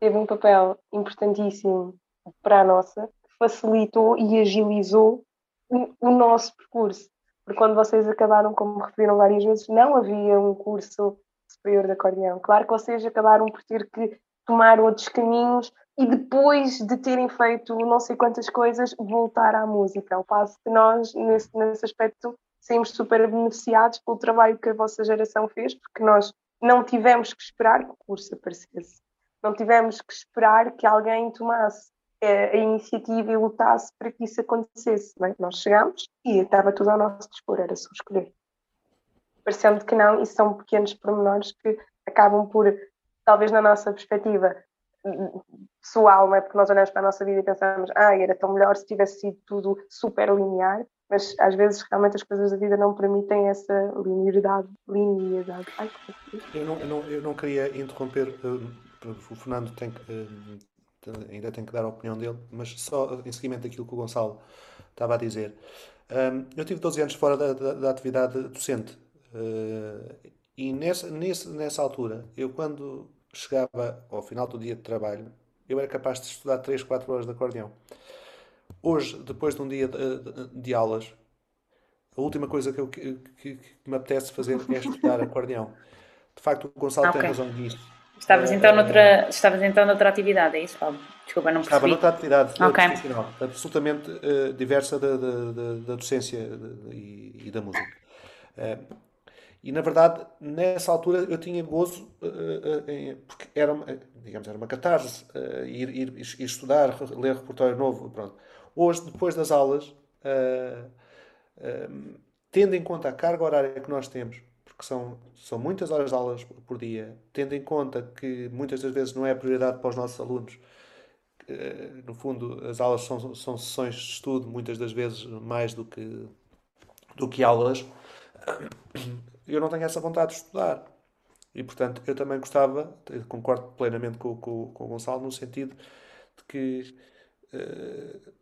teve um papel importantíssimo para a nossa, que facilitou e agilizou o, o nosso percurso porque quando vocês acabaram, como referiram várias vezes, não havia um curso superior de acordeão. Claro que vocês acabaram por ter que tomar outros caminhos e depois de terem feito não sei quantas coisas, voltar à música. Ao passo que nós, nesse, nesse aspecto, saímos super beneficiados pelo trabalho que a vossa geração fez, porque nós não tivemos que esperar que o curso aparecesse. Não tivemos que esperar que alguém tomasse a iniciativa e lutasse para que isso acontecesse. É? Nós chegámos e estava tudo ao nosso dispor, era só escolher. Parecendo que não, e são pequenos pormenores que acabam por, talvez na nossa perspectiva pessoal, não é? Porque nós olhamos para a nossa vida e pensamos, ah, era tão melhor se tivesse sido tudo super linear, mas às vezes realmente as coisas da vida não permitem essa linearidade. linearidade. Ai, eu, não, eu, não, eu não queria interromper, uh, o Fernando tem que. Uh, ainda tenho que dar a opinião dele, mas só em seguimento daquilo que o Gonçalo estava a dizer. Eu tive 12 anos fora da, da, da atividade docente uh, e nessa, nessa altura, eu quando chegava ao final do dia de trabalho, eu era capaz de estudar 3, 4 horas de acordeão. hoje, depois de um dia de, de, de aulas, a última coisa que, eu, que, que, que, me apetece fazer é estudar acordeão. De facto, o Gonçalo okay. tem razão nisso. Estavas então, noutra, estavas então noutra atividade, é isso, Paulo? Desculpa, não percebi. Estava noutra atividade okay. profissional, absolutamente uh, diversa da, da, da, docência e, e, da música. Uh, e na verdade, nessa altura eu tinha gozo, uh, porque era, digamos, era uma catarse, ir, ir, ir, estudar, ler repertório novo. Pronto. Hoje, depois das aulas, tendo em conta a carga horária que nós temos, porque são, são muitas horas de aulas por dia, tendo em conta que muitas das vezes não é prioridade para os nossos alunos, uh, no fundo as aulas são, são sessões de estudo, muitas das vezes mais do que, do que aulas, eu não tenho essa vontade de estudar. E portanto eu também gostava, concordo plenamente com, com, com o Gonçalo, no sentido de que uh,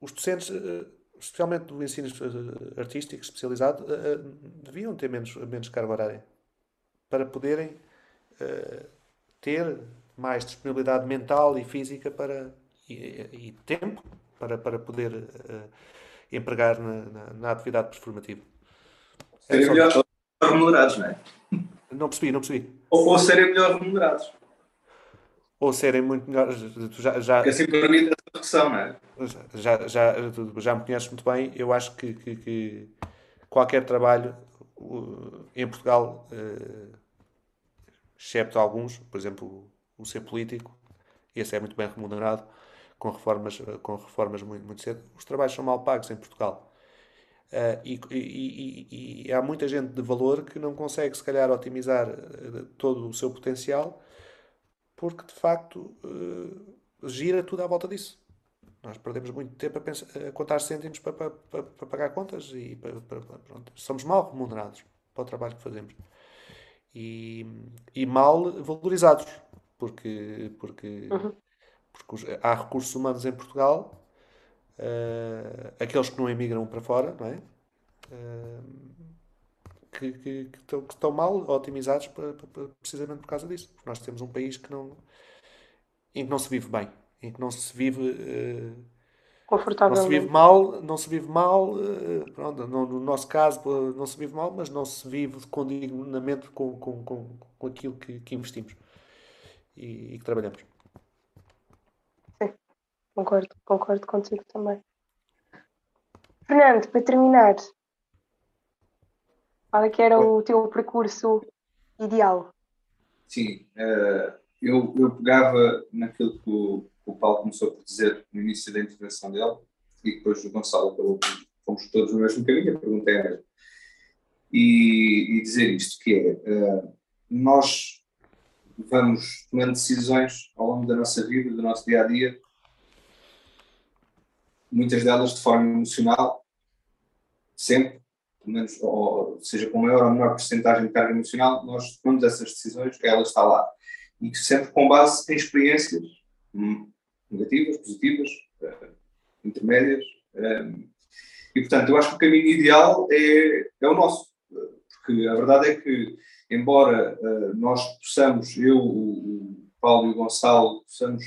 os docentes. Uh, especialmente do ensino eh, artístico especializado, uh, deviam ter menos, menos carga horária para poderem uh, ter mais disponibilidade mental e física para, e, e tempo para, para poder uh, empregar na, na, na, atividade performativa. É melhor remunerados, não é? Não percebi, não percebi. Ou, ou serem melhor remunerados ou serem muito melhores. Tu já, já, Porque assim permite essa redução, não é? Já, já, já me conheces muito bem. Eu acho que, que, que qualquer trabalho em Portugal, uh, excepto alguns, por exemplo, o ser político, esse é muito bem remunerado, com reformas, com reformas muito, muito cedo. Os trabalhos são mal pagos em Portugal. Uh, e, e, e, e, há muita gente de valor que não consegue, se calhar, otimizar todo o seu potencial porque de facto uh, gira tudo à volta disso. Nós perdemos muito tempo a, pensar, a contar cêntimos para, para, para, para, pagar contas e somos mal remunerados para o trabalho que fazemos e, e mal valorizados porque, porque, uhum. porque há recursos humanos em Portugal, uh, aqueles que não emigram para fora, não é? Uh, que, que, que, estão, que estão mal otimizados para, para, precisamente por causa disso. Porque nós temos um país que não, em que não se vive bem, em que não se vive. Uh, Confortável. Não se vive mal, não se vive mal, uh, pronto, no, no, nosso caso não se vive mal, mas não se vive com dignamente com, com, com, com aquilo que, que investimos e, e que trabalhamos. Sim, concordo, concordo contigo também. Fernando, para terminar, qual é que era o teu percurso ideal? Sim, uh, eu, eu pegava naquilo que o, o Paulo começou por dizer no início da intervenção dele e depois o Gonçalo acabou fomos todos no mesmo caminho, a pergunta é a mesma. E, e dizer isto, que é, uh, nós vamos tomando decisões ao longo da nossa vida, do nosso dia-a-dia, -dia, muitas delas de forma emocional, sempre, menos, ou seja, com maior ou menor porcentagem de carga emocional, nós tomamos essas decisões, ela está lá. E sempre com base em experiências hum, negativas, positivas, uh, intermédias. Um, e, portanto, eu acho que o caminho ideal é, é o nosso. Porque a verdade é que, embora uh, nós possamos, eu, o Paulo e o Gonçalo, possamos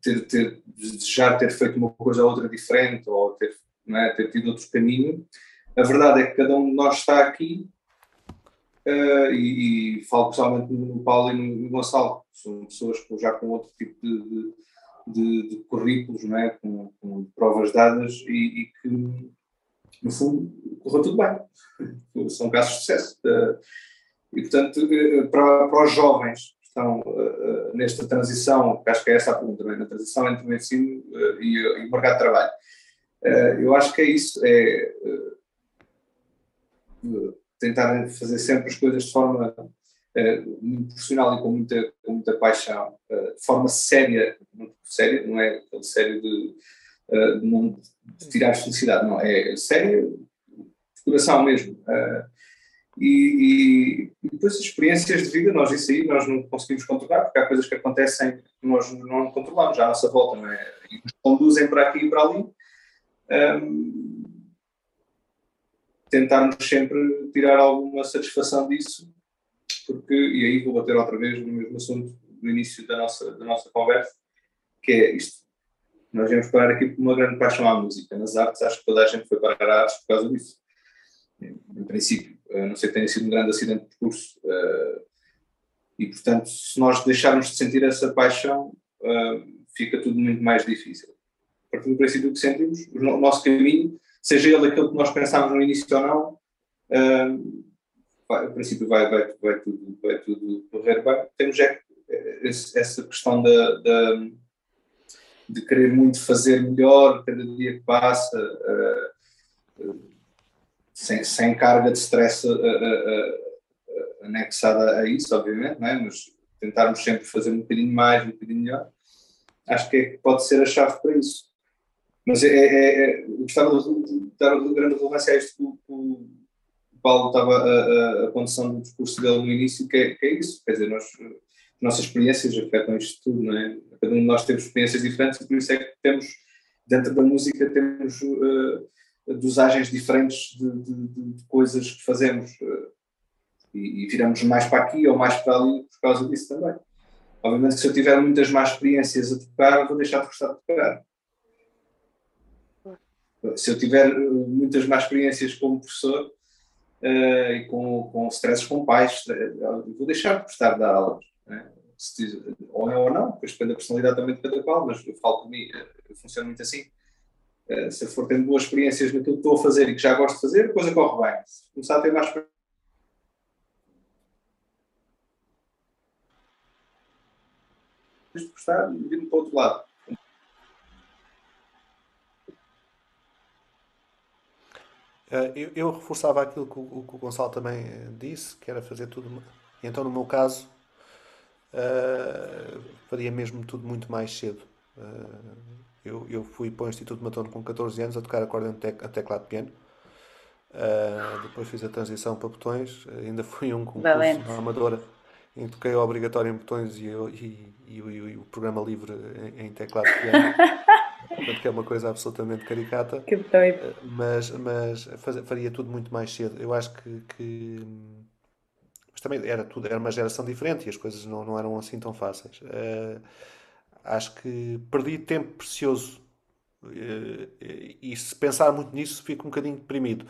ter, ter, desejar ter feito uma coisa ou outra diferente, ou ter é? ter tido outro caminho. A verdade é que cada um de nós está aqui, uh, e, e, falo pessoalmente no Paulo e no, no Gonçalo, são pessoas com, já com outro tipo de, de, de, currículos, é? com, com provas dadas e, e, que, no fundo, correu tudo bem. São casos de sucesso. Uh, e, portanto, uh, para, para os jovens que estão nesta transição, que acho que é essa a pergunta, é? na transição entre o ensino e, e o mercado de trabalho Uh, eu acho que é isso, é uh, tentar fazer sempre as coisas de forma muito profissional e com muita, com muita paixão, de forma séria, muito séria, não é aquele sério de, de, não, de tirar felicidade, não, é sério, de coração mesmo. E, e, depois as experiências de vida, nós isso aí nós não conseguimos controlar, porque há coisas que acontecem que nós não controlamos à nossa volta, não é? E nos conduzem para aqui e para ali, um, tentarmos sempre tirar alguma satisfação disso, porque, e aí vou bater outra vez no mesmo assunto do início da nossa, da nossa conversa, que é isto. nós viemos parar aqui por uma grande paixão à música. Nas artes, acho que toda a gente foi parar a artes por causa disso. Em princípio, a não ser que tenha sido um grande acidente de percurso. Uh, e, portanto, se nós deixarmos de sentir essa paixão, uh, fica tudo muito mais difícil. Partir do princípio que sentimos, o nosso caminho, seja ele aquele que nós pensámos no início ou não, uh, vai, a princípio vai, vai, vai, tudo, vai tudo correr bem. Temos é, essa questão da, da, de querer muito fazer melhor cada dia que passa, uh, sem, sem carga de stress anexada a isso, obviamente, não é? mas tentarmos sempre fazer um bocadinho mais, um bocadinho melhor, acho que é, pode ser a chave para isso. Mas é, é, é gostava de dar grande relevância a isto que o, Paulo estava a, a, a condução do discurso dele no início, que é, que é isso, quer dizer, nós, nossas experiências afetam isto tudo, não é? Cada um de nós temos experiências diferentes e por isso é que temos, dentro da música, temos uh, dosagens diferentes de, de, de, coisas que fazemos uh, e, e viramos mais para aqui ou mais para ali por causa disso também. Obviamente se eu tiver muitas más experiências a tocar, vou deixar de gostar de tocar. Se eu tiver eh, muitas más experiências como professor uh, e com, com stresses com pais, vou deixar de de dar aulas. Né? Se, ou é ou não, depois depende da personalidade também de cada qual, mas eu falo por mim, eu funciono muito assim. Uh, se eu for tendo boas experiências naquilo que estou a fazer e que já gosto de fazer, a coisa corre bem. Se começar a ter mais experiências, de gostar vir para o outro lado. Eu, eu, reforçava aquilo que o, que o, Gonçalo também eh, disse, que era fazer tudo. Então, no meu caso, uh, faria mesmo tudo muito mais cedo. Uh, eu, eu, fui para o Instituto de Matono com 14 anos a tocar acordeão a teclado de piano. Uh, depois fiz a transição para botões. ainda fui um concurso na Amadora em que toquei obrigatório em botões e, e, e, e, o programa livre em, em teclado de piano. Portanto, que é uma coisa absolutamente caricata. Que doido. Eh, mas, mas faria tudo muito mais cedo. Eu acho que, que, Mas também era tudo, era uma geração diferente e as coisas não, não eram assim tão fáceis. Uh, acho que perdi tempo precioso. Uh, e se pensar muito nisso, fico um bocadinho deprimido.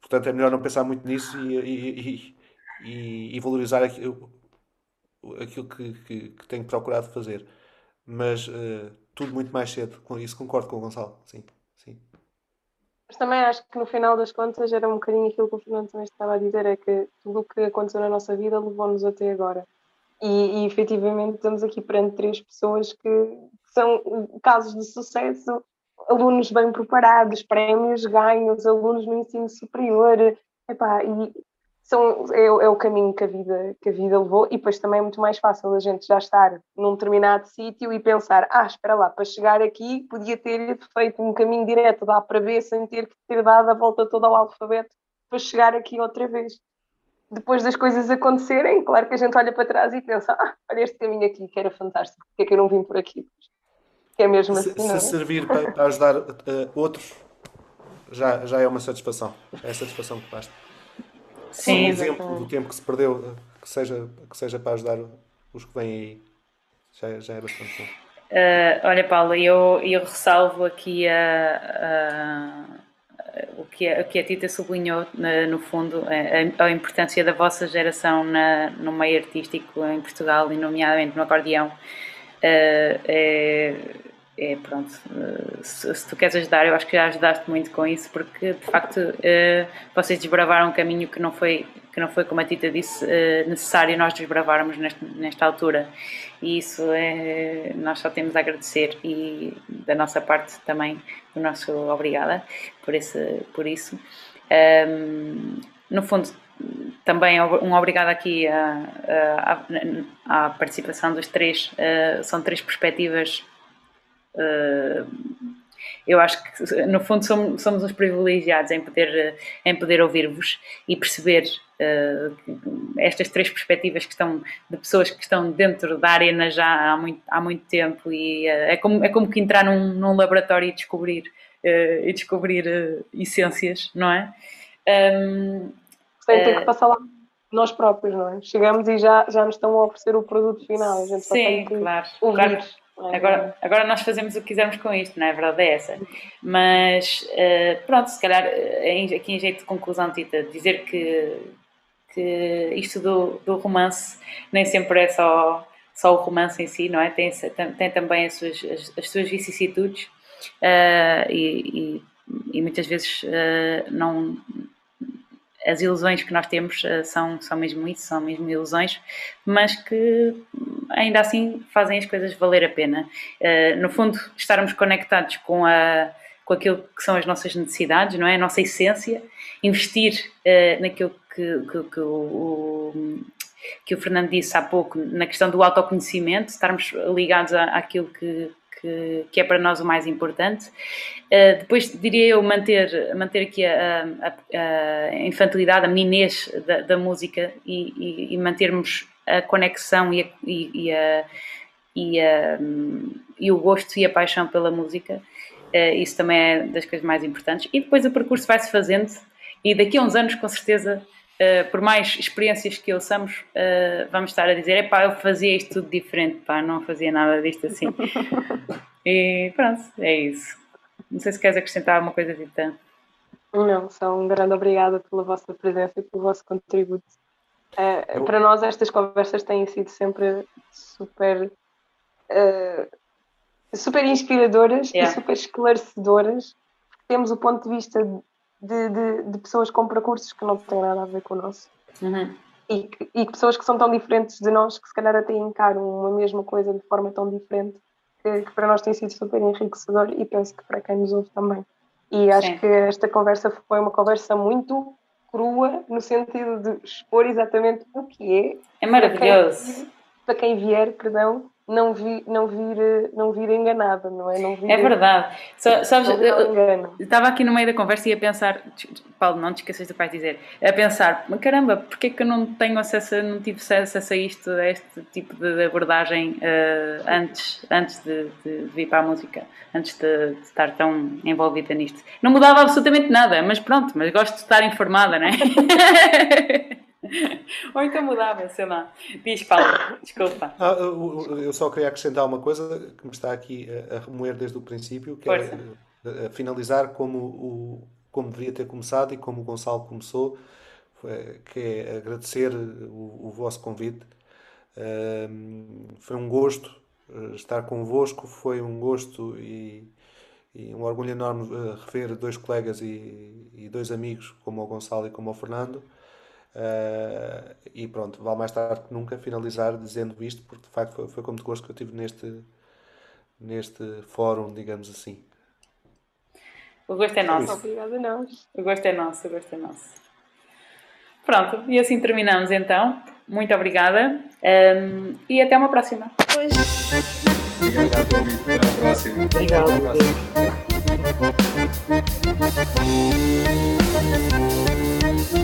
Portanto, é melhor não pensar muito nisso e, e, e valorizar aquilo, aquilo que, que, que tenho procurado fazer. Mas uh, tudo muito mais cedo. Com isso concordo com o Gonçalo. Sim, sim. Mas também acho que no final das contas era um bocadinho aquilo que o Fernando também estava a dizer, é que tudo o que aconteceu na nossa vida levou-nos até agora. E, e efetivamente estamos aqui perante três pessoas que, são casos de sucesso, alunos bem preparados, prémios ganhos, alunos no ensino superior. Epá, e são, é, é, o caminho que a, vida, que a vida levou, e depois também é muito mais fácil a gente já estar num determinado sítio e pensar: ah, espera lá, para chegar aqui podia ter feito um caminho direto da A para B sem ter que ter dado a volta toda ao alfabeto para chegar aqui outra vez. Depois das coisas acontecerem, claro que a gente olha para trás e pensa: ah, olha este caminho aqui que era fantástico, porque é que eu não vim por aqui? Que é mesmo assim. Se, se é? servir para, para ajudar uh, outros, já, já é uma satisfação. É a satisfação que basta. Sim, um exemplo do tempo que se perdeu, que seja, que seja para ajudar os que vêm aí, já, já é bastante bom. Uh, olha, Paula, eu, eu ressalvo aqui a, a, o, que a, o que a Tita sublinhou, na, no fundo, a, a, importância da vossa geração na, no meio artístico em Portugal, e nomeadamente no acordeão. Uh, é, é pronto, eh, se, se, tu queres ajudar, eu acho que já ajudaste muito com isso, porque de facto uh, vocês desbravaram um caminho que não foi, que não foi como a Tita disse, uh, necessário nós desbravarmos neste, nesta altura. E isso é, nós só temos a agradecer e da nossa parte também o nosso obrigada por, esse, por isso. Um, ehm, no fundo, também um obrigado aqui à, à, à participação dos três, uh, são três perspectivas eu acho que no fundo somos, somos uns privilegiados em poder, em poder ouvir-vos e perceber uh, estas três perspectivas que estão de pessoas que estão dentro da arena já há muito, há muito tempo e uh, é, como, é como que entrar num, num laboratório e descobrir, e descobrir essências, não é? Um, Sem ter que passar lá nós próprios, não é? Chegamos e já, já nos estão a oferecer o produto final, a gente sim, claro, ouvir. Claro Agora, agora nós fazemos o que quisermos com isto, não é? A verdade é essa. Mas uh, pronto, se calhar uh, aqui em jeito de conclusão, Tita, dizer que, que isto do, do romance nem sempre é só, só o romance em si, não é? Tem, tem também as suas, as, as suas vicissitudes uh, e, e, e, muitas vezes não as ilusões que nós temos uh, são, são mesmo isso, são mesmo ilusões, mas que ainda assim fazem as coisas valer a pena. Uh, no fundo, estarmos conectados com, a, com aquilo que são as nossas necessidades, não é? A nossa essência, investir uh, naquilo que, que, que o, que o Fernando disse há pouco, na questão do autoconhecimento, estarmos ligados à, àquilo que, que, que é para nós o mais importante. Uh, depois diria eu manter, manter aqui a, a, a infantilidade, a meninez da, da música e, e, e, mantermos a conexão e, e, a, e, e, o gosto e a paixão pela música. Uh, isso também é das coisas mais importantes. E depois o percurso vai-se fazendo e daqui a uns anos, com certeza, Uh, por mais experiências que ouçamos, uh, vamos estar a dizer: epá, eu fazia isto tudo diferente, pá, não fazia nada disto assim. e pronto, é isso. Não sei se queres acrescentar alguma coisa, Vita. Não, só um grande obrigada pela vossa presença e pelo vosso contributo. Uh, para nós, estas conversas têm sido sempre super, super inspiradoras yeah. e super esclarecedoras. Temos o ponto de vista de, de, de, pessoas com percursos que não têm nada a ver com o nosso. Uhum. E, e pessoas que são tão diferentes de nós que se calhar até encaram uma mesma coisa de forma tão diferente que, que para nós tem sido super enriquecedor e penso que para quem nos ouve também. E acho Sim. que esta conversa foi uma conversa muito crua, no sentido de expor exatamente o que é. É maravilhoso. Para quem, para quem vier, perdão, não, vi, não, vir, não vir enganada, não é? Não vir, é verdade. Só, sabes, eu, estava aqui no meio da conversa e a pensar, Paulo, não te esqueças do pai dizer, a pensar, caramba, porque é que eu não tenho acesso, não tive acesso a isto, a este tipo de abordagem uh, antes, antes de, de, vir para a música, antes de, de, estar tão envolvida nisto. Não mudava absolutamente nada, mas pronto, mas gosto de estar informada, não é? Ou então mudava, sei lá. Diz, Paulo, desculpa. Ah, eu só queria acrescentar uma coisa que me está aqui a remoer desde o princípio, que Força. é finalizar como, o, como deveria ter começado e como o Gonçalo começou, que é agradecer o, o vosso convite. foi um gosto eh, estar convosco, foi um gosto e, e um orgulho enorme eh, rever dois colegas e, e dois amigos, como o Gonçalo e como o Fernando. Uh, e pronto, vale mais tarde que nunca finalizar dizendo isto, porque de facto foi, foi com muito gosto que eu tive neste, neste fórum, digamos assim. O gosto é nosso. Obrigada a nós. O gosto é nosso, o gosto é nosso. Pronto, e assim terminamos então. Muito obrigada um, e até uma próxima. Obrigado, Até a próxima. Obrigado. Até a próxima.